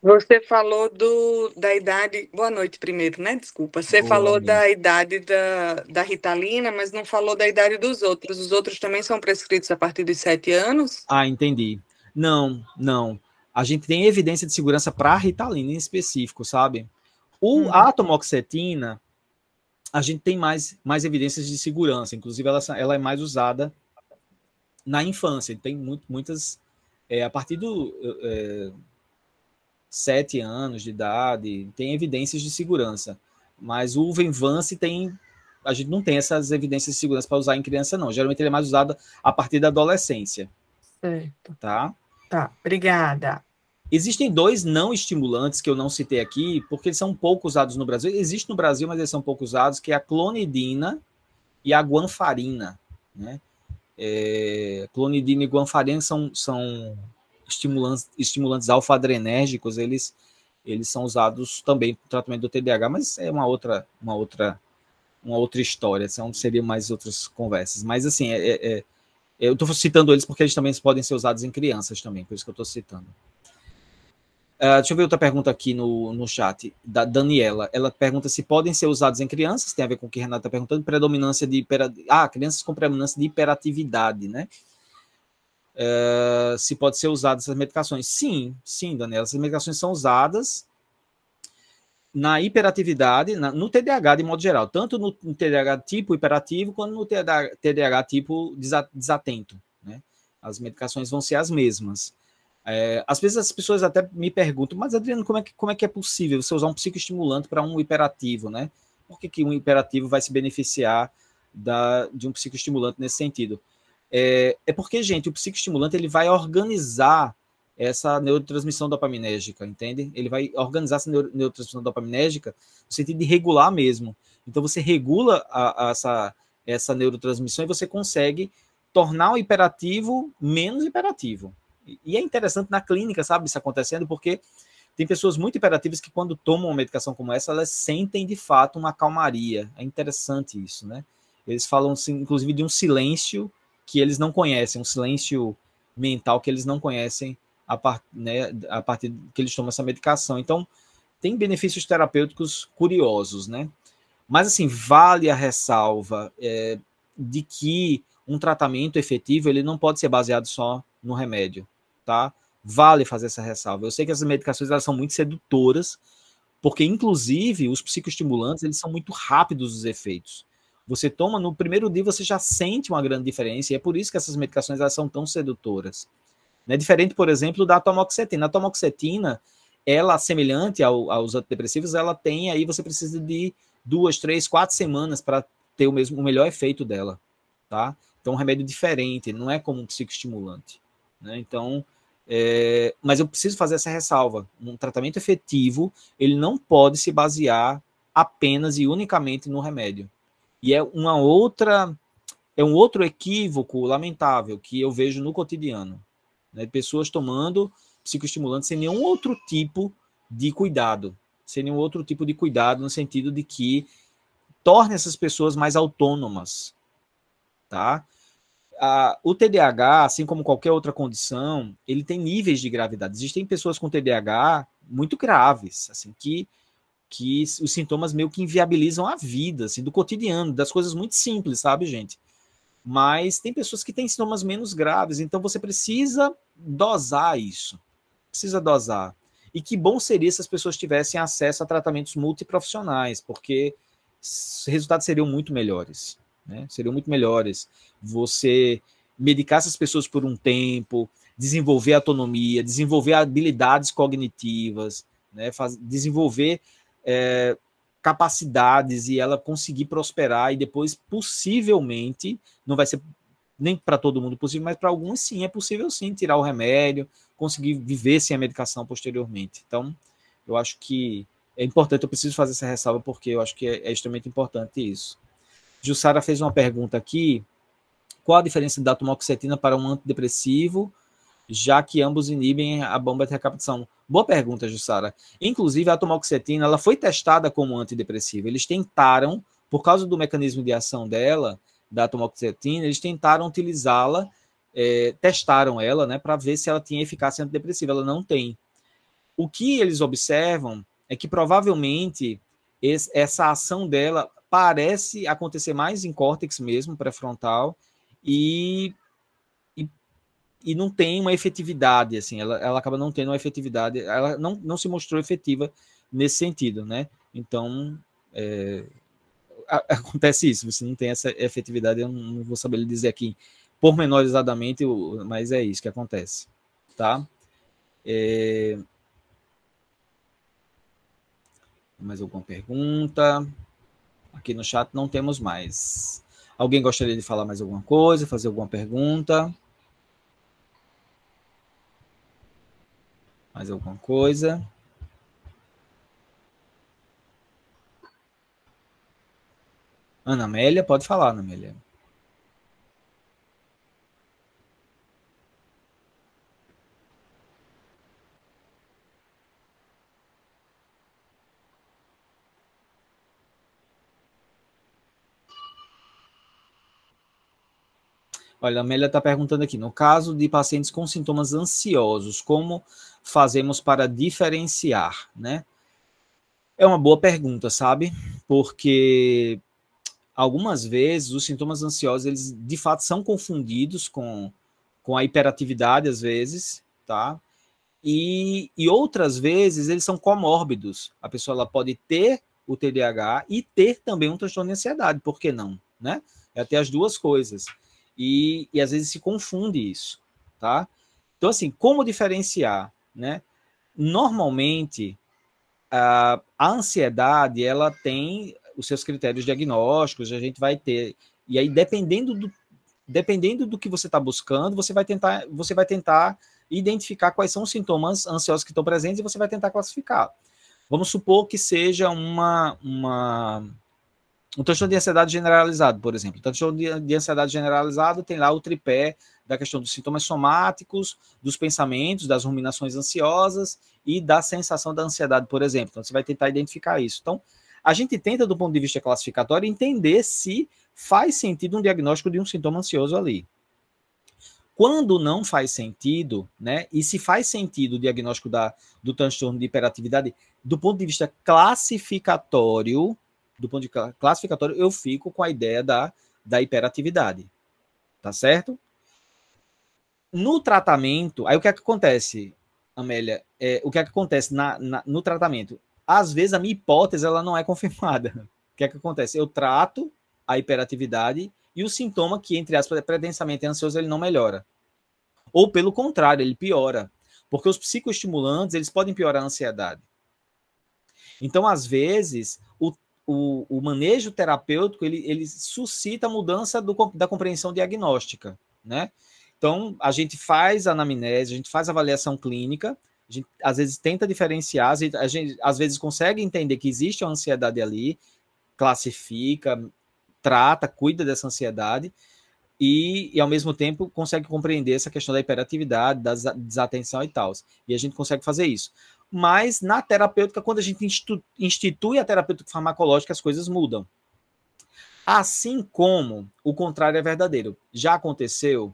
Você falou do, da idade. Boa noite, primeiro, né? Desculpa. Você Boa falou noite. da idade da, da Ritalina, mas não falou da idade dos outros. Os outros também são prescritos a partir dos sete anos? Ah, entendi. Não, não. A gente tem evidência de segurança para a Ritalina em específico, sabe? O, hum. A atomoxetina, a gente tem mais, mais evidências de segurança. Inclusive, ela, ela é mais usada na infância. Tem muito, muitas. É, a partir do. É, sete anos de idade, tem evidências de segurança. Mas o Venvance tem. A gente não tem essas evidências de segurança para usar em criança, não. Geralmente ele é mais usado a partir da adolescência. Certo. Tá? Tá, obrigada. Existem dois não estimulantes que eu não citei aqui, porque eles são pouco usados no Brasil. Existe no Brasil, mas eles são pouco usados, que é a clonidina e a guanfarina. Né? É, clonidina e guanfarina são, são estimulantes, estimulantes alfa-adrenérgicos, eles, eles são usados também para o tratamento do TDAH, mas é uma outra, uma outra, uma outra história, são, seriam mais outras conversas. Mas, assim, é, é, é eu estou citando eles porque eles também podem ser usados em crianças também, por isso que eu estou citando. Uh, deixa eu ver outra pergunta aqui no, no chat, da Daniela. Ela pergunta se podem ser usados em crianças, tem a ver com o que a Renata está perguntando, predominância de hiper... Ah, crianças com predominância de hiperatividade, né? uh, se pode ser usado essas medicações. Sim, sim, Daniela, essas medicações são usadas na hiperatividade, na, no TDAH de modo geral, tanto no, no, TDAH tipo hiperativo, quanto no TDAH, TDAH tipo desatento. Né? As medicações vão ser as mesmas. É, às vezes as pessoas até me perguntam, mas Adriano, como é que, como é, que é possível você usar um psicoestimulante para um hiperativo, né? Por que, que um hiperativo vai se beneficiar da, de um psicoestimulante nesse sentido? É, é porque, gente, o psicoestimulante ele vai organizar essa neurotransmissão dopaminérgica, entende? Ele vai organizar essa neurotransmissão dopaminérgica no sentido de regular mesmo. Então você regula a, a essa, essa neurotransmissão e você consegue tornar o hiperativo menos hiperativo. E é interessante na clínica, sabe, isso acontecendo, porque tem pessoas muito hiperativas que, quando tomam uma medicação como essa, elas sentem de fato uma calmaria. É interessante isso, né? Eles falam, inclusive, de um silêncio que eles não conhecem, um silêncio mental que eles não conhecem a, part, né, a partir que eles tomam essa medicação. Então, tem benefícios terapêuticos curiosos, né? Mas, assim, vale a ressalva é, de que um tratamento efetivo ele não pode ser baseado só no remédio, tá? Vale fazer essa ressalva. Eu sei que essas medicações elas são muito sedutoras, porque inclusive os psicoestimulantes eles são muito rápidos os efeitos. Você toma no primeiro dia você já sente uma grande diferença e é por isso que essas medicações elas são tão sedutoras. Né? Diferente, por exemplo, da atomoxetina. A atomoxetina, ela semelhante ao, aos antidepressivos, ela tem aí você precisa de duas, três, quatro semanas para ter o mesmo o melhor efeito dela, tá? Então, um remédio diferente, não é como um psicoestimulante. Né? Então, é, mas eu preciso fazer essa ressalva. Um tratamento efetivo, ele não pode se basear apenas e unicamente no remédio. E é uma outra, é um outro equívoco lamentável que eu vejo no cotidiano. Né? Pessoas tomando psicoestimulantes sem nenhum outro tipo de cuidado. Sem nenhum outro tipo de cuidado, no sentido de que torne essas pessoas mais autônomas, tá? A, o TDAH, assim como qualquer outra condição, ele tem níveis de gravidade. Existem pessoas com TDAH muito graves, assim, que, que os sintomas meio que inviabilizam a vida, assim, do cotidiano, das coisas muito simples, sabe, gente? Mas tem pessoas que têm sintomas menos graves, então você precisa dosar isso. Precisa dosar. E que bom seria se as pessoas tivessem acesso a tratamentos multiprofissionais, porque os resultados seriam muito melhores né? Seriam muito melhores. Você medicar essas pessoas por um tempo, desenvolver autonomia, desenvolver habilidades cognitivas, né? Faz, desenvolver é, capacidades e ela conseguir prosperar e depois, possivelmente, não vai ser nem para todo mundo possível, mas para alguns sim, é possível sim tirar o remédio, conseguir viver sem a medicação posteriormente. Então, eu acho que é importante, eu preciso fazer essa ressalva porque eu acho que é, é extremamente importante isso. Jussara fez uma pergunta aqui. Qual a diferença da atomoxetina para um antidepressivo, já que ambos inibem a bomba de recaptação? Boa pergunta, Jussara. Inclusive, a atomoxetina ela foi testada como antidepressivo. Eles tentaram, por causa do mecanismo de ação dela, da atomoxetina, eles tentaram utilizá-la, é, testaram ela, né, para ver se ela tinha eficácia antidepressiva. Ela não tem. O que eles observam é que provavelmente essa ação dela parece acontecer mais em córtex mesmo, pré-frontal, e, e, e, não tem uma efetividade, assim, ela, ela acaba não tendo uma efetividade, ela não, não se mostrou efetiva nesse sentido, né? Então, é, *laughs* acontece isso, você não tem essa efetividade, eu não vou saber lhe dizer aqui pormenorizadamente, mas é isso que acontece, tá? É... Mais alguma pergunta? Aqui no chat não temos mais. Alguém gostaria de falar mais alguma coisa, fazer alguma pergunta? Mais alguma coisa? Ana Amélia, pode falar, Ana Amélia. Olha, a Amélia está perguntando aqui: no caso de pacientes com sintomas ansiosos, como fazemos para diferenciar, né? É uma boa pergunta, sabe? Porque algumas vezes os sintomas ansiosos, eles de fato são confundidos com, com a hiperatividade, às vezes, tá? E, e outras vezes eles são comórbidos. A pessoa ela pode ter o TDAH e ter também um transtorno de ansiedade, por que não? Né? É ter as duas coisas e, e às vezes se confunde isso, tá? Então, assim, como diferenciar, né? Normalmente, a, a ansiedade, ela tem os seus critérios diagnósticos, a gente vai ter, e aí dependendo do, dependendo do que você está buscando, você vai tentar, você vai tentar identificar quais são os sintomas ansiosos que estão presentes e você vai tentar classificar. Vamos supor que seja uma, uma um transtorno de ansiedade generalizado, por exemplo. O transtorno de, de ansiedade generalizado tem lá o tripé da questão dos sintomas somáticos, dos pensamentos, das ruminações ansiosas e da sensação da ansiedade, por exemplo. Então, você vai tentar identificar isso. Então, a gente tenta, do ponto de vista classificatório, entender se faz sentido um diagnóstico de um sintoma ansioso ali. Quando não faz sentido, né? E se faz sentido o diagnóstico da, do transtorno de hiperatividade, do ponto de vista classificatório, do ponto de classificatório, eu fico com a ideia da, da hiperatividade. Tá certo? No tratamento, aí o que é que acontece, Amélia? É, o que é que acontece na, na, no tratamento? Às vezes a minha hipótese ela não é *laughs* confirmada. O que é que acontece? Eu trato a hiperatividade e o sintoma que, entre aspas, é pretensamente ansioso, ele não melhora. Ou pelo contrário, ele piora. Porque os psicoestimulantes, eles podem piorar a ansiedade. Então, às vezes, o, o, o manejo terapêutico, ele, ele suscita a mudança do, da compreensão diagnóstica, né? Então, a gente faz a anamnese, a gente faz a avaliação clínica, a gente às vezes tenta diferenciar, a gente às vezes consegue entender que existe uma ansiedade ali, classifica, trata, cuida dessa ansiedade, e, e, ao mesmo tempo consegue compreender essa questão da hiperatividade, da desatenção e tal. E a gente consegue fazer isso. Mas na terapêutica, quando a gente institui a terapêutica farmacológica, as coisas mudam. Assim como o contrário é verdadeiro. Já aconteceu,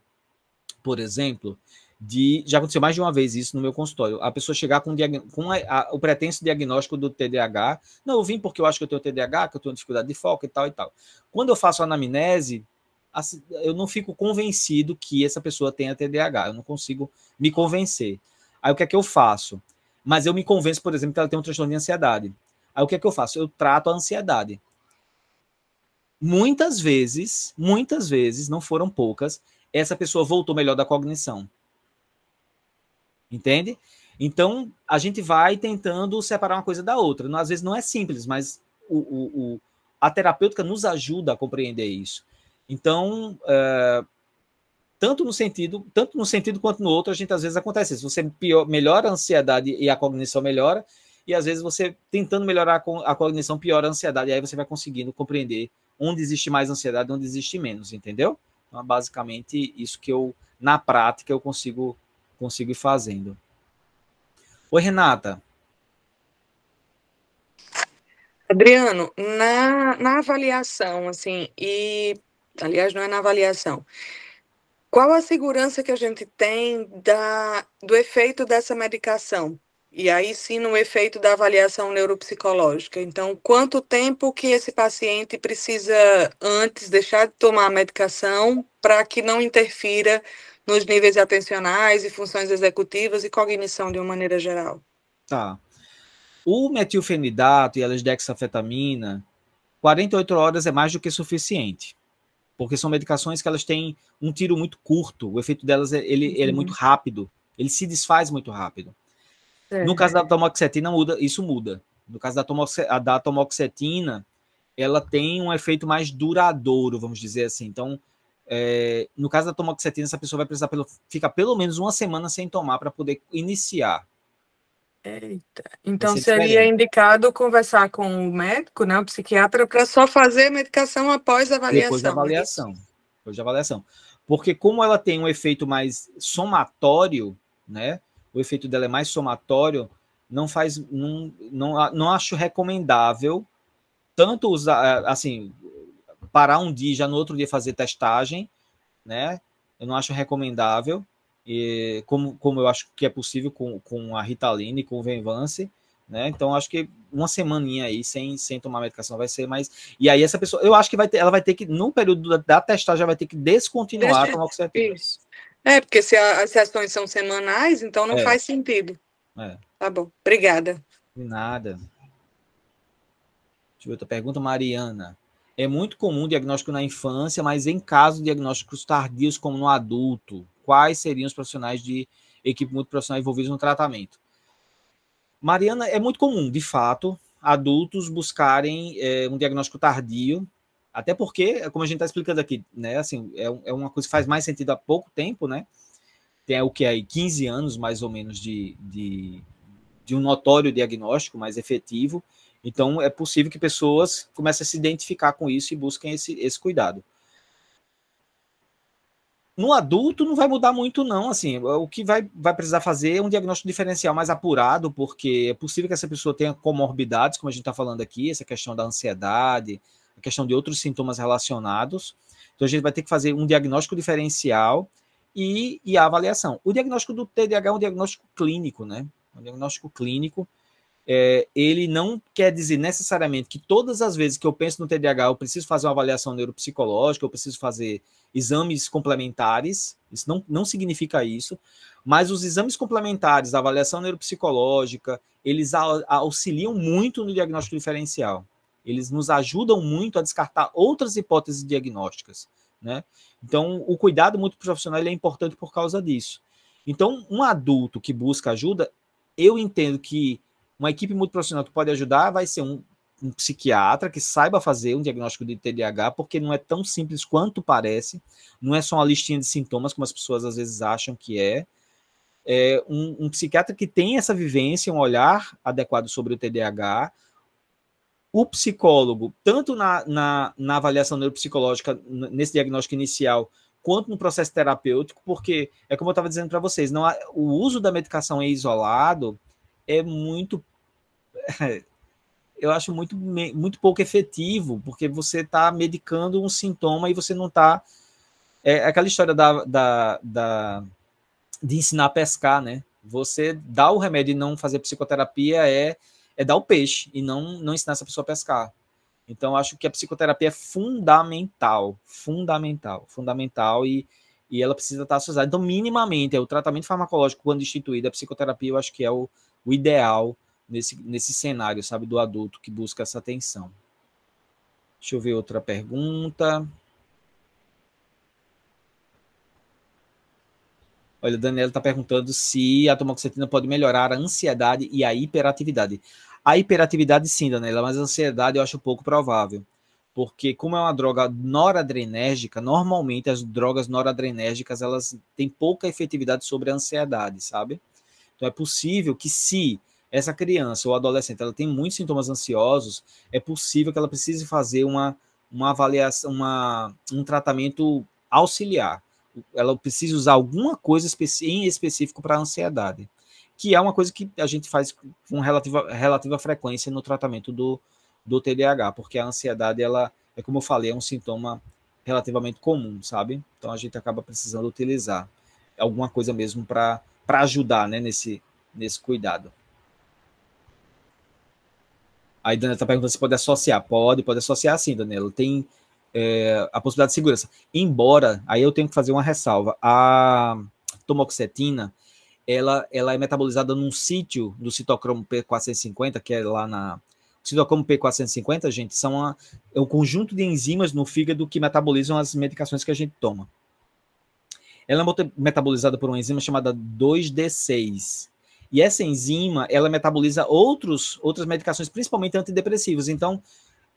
por exemplo, de. Já aconteceu mais de uma vez isso no meu consultório. A pessoa chegar com, com a, a, o pretenso diagnóstico do TDAH. Não, eu vim porque eu acho que eu tenho TDAH, que eu tenho dificuldade de foco e tal e tal. Quando eu faço a anamnese, eu não fico convencido que essa pessoa tenha TDAH. Eu não consigo me convencer. Aí o que é que eu faço? Mas eu me convenço, por exemplo, que ela tem um transtorno de ansiedade. Aí o que é que eu faço? Eu trato a ansiedade. Muitas vezes, muitas vezes, não foram poucas, essa pessoa voltou melhor da cognição. Entende? Então, a gente vai tentando separar uma coisa da outra. Às vezes não é simples, mas o, o, o a terapêutica nos ajuda a compreender isso. Então, é, tanto no sentido, tanto no sentido quanto no outro, a gente às vezes acontece isso. Você pior, melhora a ansiedade e a cognição melhora, e às vezes você tentando melhorar a cognição piora a ansiedade, e aí você vai conseguindo compreender onde existe mais ansiedade, onde existe menos, entendeu? Então, é basicamente isso que eu na prática eu consigo consigo ir fazendo. Oi, Renata. Adriano, na, na avaliação, assim, e aliás, não é na avaliação. Qual a segurança que a gente tem da, do efeito dessa medicação? E aí sim no efeito da avaliação neuropsicológica. Então, quanto tempo que esse paciente precisa antes deixar de tomar a medicação para que não interfira nos níveis atencionais e funções executivas e cognição de uma maneira geral? Tá. O metilfenidato e a dexafetamina, 48 horas é mais do que suficiente porque são medicações que elas têm um tiro muito curto, o efeito delas é, ele, ele é muito uhum. rápido, ele se desfaz muito rápido. É. No caso da tomoxetina, muda, isso muda. No caso da, tomox, da tomoxetina, ela tem um efeito mais duradouro, vamos dizer assim. Então, é, no caso da tomoxetina, essa pessoa vai precisar pelo, ficar pelo menos uma semana sem tomar para poder iniciar. Eita. Então seria diferente. indicado conversar com o médico, né, o psiquiatra, para só fazer a medicação após a avaliação. Depois da avaliação. Depois da avaliação. Porque como ela tem um efeito mais somatório, né? O efeito dela é mais somatório, não faz, não, não, não acho recomendável tanto usar, assim, parar um dia, já no outro dia fazer testagem, né? Eu não acho recomendável e como, como eu acho que é possível com, com a Ritaline, com o Venvance, né? Então acho que uma semaninha aí sem, sem tomar medicação vai ser mais. E aí essa pessoa, eu acho que vai ter, ela vai ter que no período da, da testagem vai ter que descontinuar Deixa, com a. Isso. É, porque se a, as sessões são semanais, então não é. faz sentido. É. Tá bom. Obrigada. De nada. Deixa eu ver outra pergunta, Mariana. É muito comum o diagnóstico na infância, mas em casos de diagnósticos tardios, como no adulto, quais seriam os profissionais de equipe multiprofissional envolvidos no tratamento. Mariana, é muito comum, de fato, adultos buscarem é, um diagnóstico tardio, até porque, como a gente está explicando aqui, né, assim, é, é, uma coisa que faz mais sentido há pouco tempo, né? Tem o que aí 15 anos mais ou menos de, de, de um notório diagnóstico mais efetivo. Então, é possível que pessoas comecem a se identificar com isso e busquem esse, esse cuidado. No adulto não vai mudar muito, não. Assim, o que vai, vai precisar fazer é um diagnóstico diferencial mais apurado, porque é possível que essa pessoa tenha comorbidades, como a gente está falando aqui, essa questão da ansiedade, a questão de outros sintomas relacionados. Então a gente vai ter que fazer um diagnóstico diferencial e, e a avaliação. O diagnóstico do TDAH é um diagnóstico clínico, né? Um diagnóstico clínico é, ele não quer dizer necessariamente que todas as vezes que eu penso no TDAH eu preciso fazer uma avaliação neuropsicológica, eu preciso fazer exames complementares, isso não, não significa isso, mas os exames complementares, a avaliação neuropsicológica, eles auxiliam muito no diagnóstico diferencial. Eles nos ajudam muito a descartar outras hipóteses diagnósticas, né? Então, o cuidado muito profissional é importante por causa disso. Então, um adulto que busca ajuda, eu entendo que uma equipe multiprofissional que pode ajudar vai ser um, um psiquiatra que saiba fazer um diagnóstico de TDAH, porque não é tão simples quanto parece, não é só uma listinha de sintomas, como as pessoas às vezes acham que é. É um, um psiquiatra que tem essa vivência, um olhar adequado sobre o TDAH, o psicólogo, tanto na, na, na, avaliação neuropsicológica, nesse diagnóstico inicial, quanto no processo terapêutico, porque é como eu estava dizendo para vocês, não há, o uso da medicação é isolado é muito. *laughs* Eu acho muito, muito pouco efetivo, porque você está medicando um sintoma e você não está. É, aquela história da, da, da, de ensinar a pescar, né? Você dar o remédio e não fazer psicoterapia é, é dar o peixe e não, não ensinar essa pessoa a pescar. Então, acho que a psicoterapia é fundamental, fundamental, fundamental, e, e ela precisa estar associada. Então, minimamente, é o tratamento farmacológico, quando instituído, a psicoterapia, eu acho que é o, o ideal nesse, nesse cenário, sabe, do adulto que busca essa atenção. Deixa eu ver outra pergunta. Olha, a Daniela está perguntando se a tomoxetina pode melhorar a ansiedade e a hiperatividade. A hiperatividade sim, Daniela, mas a ansiedade eu acho pouco provável. Porque como é uma droga noradrenérgica, normalmente as drogas noradrenérgicas elas têm pouca efetividade sobre a ansiedade, sabe? Então é possível que se essa criança ou adolescente ela tem muitos sintomas ansiosos, é possível que ela precise fazer uma, uma avaliação, uma, um tratamento auxiliar. Ela precisa usar alguma coisa em específico para a ansiedade, que é uma coisa que a gente faz com relativa, relativa frequência no tratamento do, do TDAH, porque a ansiedade, ela é como eu falei, é um sintoma relativamente comum, sabe? Então a gente acaba precisando utilizar alguma coisa mesmo para para ajudar né, nesse, nesse cuidado. Aí Daniela está perguntando se pode associar. Pode, pode associar sim, Daniela. Tem é, a possibilidade de segurança. Embora, aí eu tenho que fazer uma ressalva. A tomoxetina, ela, ela é metabolizada num sítio do citocromo P450, que é lá na. O citocromo P450, gente, são a, é um conjunto de enzimas no fígado que metabolizam as medicações que a gente toma. Ela é metabolizada por uma enzima chamada 2D6. E essa enzima, ela metaboliza outros, outras medicações, principalmente antidepressivos. Então,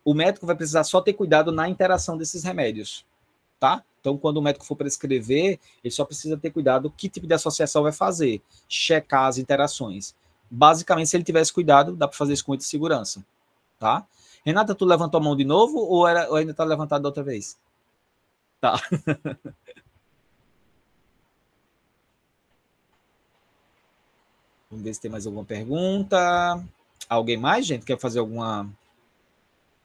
o médico vai precisar só ter cuidado na interação desses remédios, tá? Então, quando o médico for prescrever, ele só precisa ter cuidado que tipo de associação vai fazer, checar as interações. Basicamente, se ele tivesse cuidado, dá para fazer isso com muita segurança, tá? Renata, tu levantou a mão de novo ou, era, ou ainda está levantado da outra vez? Tá. *laughs* Vamos ver se tem mais alguma pergunta. Alguém mais, gente? Quer fazer alguma,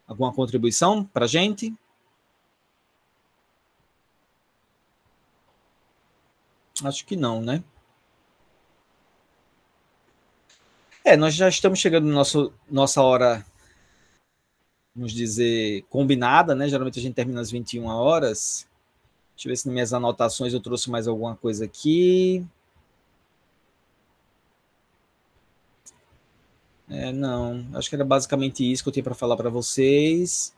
alguma contribuição para a gente? Acho que não, né? É, nós já estamos chegando na nossa hora, vamos dizer, combinada, né? Geralmente a gente termina às 21 horas. Deixa eu ver se nas minhas anotações eu trouxe mais alguma coisa aqui. É, não, acho que era basicamente isso que eu tinha para falar para vocês.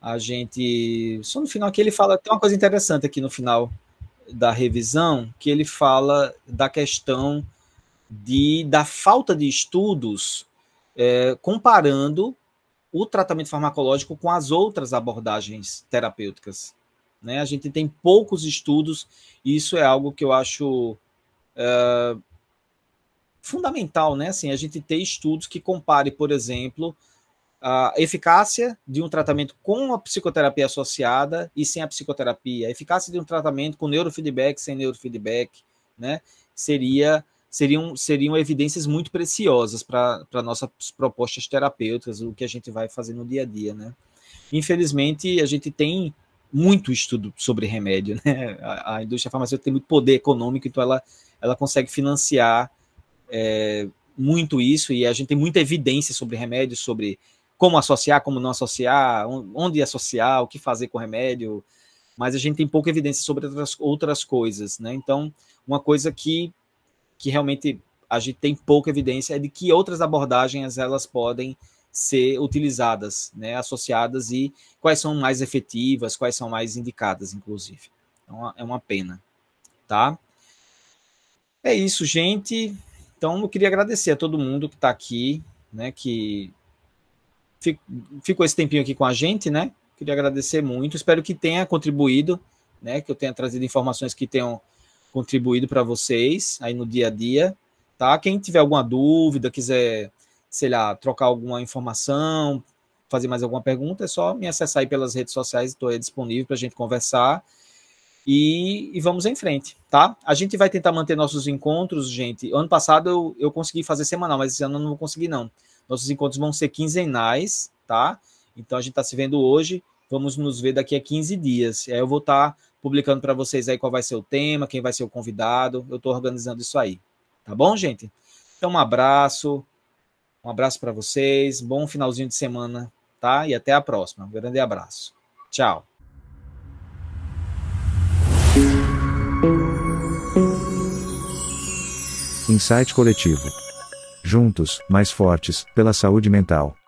A gente. Só no final aqui ele fala. Tem uma coisa interessante aqui no final da revisão, que ele fala da questão de, da falta de estudos é, comparando o tratamento farmacológico com as outras abordagens terapêuticas. Né? A gente tem poucos estudos, e isso é algo que eu acho. É, fundamental, né? Assim, a gente ter estudos que compare, por exemplo, a eficácia de um tratamento com a psicoterapia associada e sem a psicoterapia, a eficácia de um tratamento com neurofeedback sem neurofeedback, né? Seria seriam, seriam evidências muito preciosas para nossas propostas terapêuticas, o que a gente vai fazer no dia a dia, né? Infelizmente, a gente tem muito estudo sobre remédio, né? A, a indústria farmacêutica tem muito poder econômico, então ela, ela consegue financiar é, muito isso, e a gente tem muita evidência sobre remédios, sobre como associar, como não associar, onde associar, o que fazer com remédio, mas a gente tem pouca evidência sobre outras, outras coisas, né? Então, uma coisa que, que realmente a gente tem pouca evidência é de que outras abordagens elas podem ser utilizadas, né, associadas e quais são mais efetivas, quais são mais indicadas, inclusive. Então, é uma pena, tá? É isso, gente. Então, eu queria agradecer a todo mundo que está aqui, né, que ficou esse tempinho aqui com a gente, né? Queria agradecer muito. Espero que tenha contribuído, né? Que eu tenha trazido informações que tenham contribuído para vocês aí no dia a dia, tá? Quem tiver alguma dúvida, quiser, sei lá, trocar alguma informação, fazer mais alguma pergunta, é só me acessar aí pelas redes sociais, estou disponível para a gente conversar. E, e, vamos em frente, tá? A gente vai tentar manter nossos encontros, gente. Ano passado eu, eu consegui fazer semanal, mas esse ano eu não vou conseguir, não. Nossos encontros vão ser quinzenais, tá? Então a gente está se vendo hoje, vamos nos ver daqui a 15 dias. Aí eu vou estar tá publicando para vocês aí qual vai ser o tema, quem vai ser o convidado. Eu estou organizando isso aí. Tá bom, gente? Então, um abraço. Um abraço para vocês. Bom finalzinho de semana, tá? E até a próxima. Um grande abraço. Tchau. Insight coletivo. Juntos, mais fortes, pela saúde mental.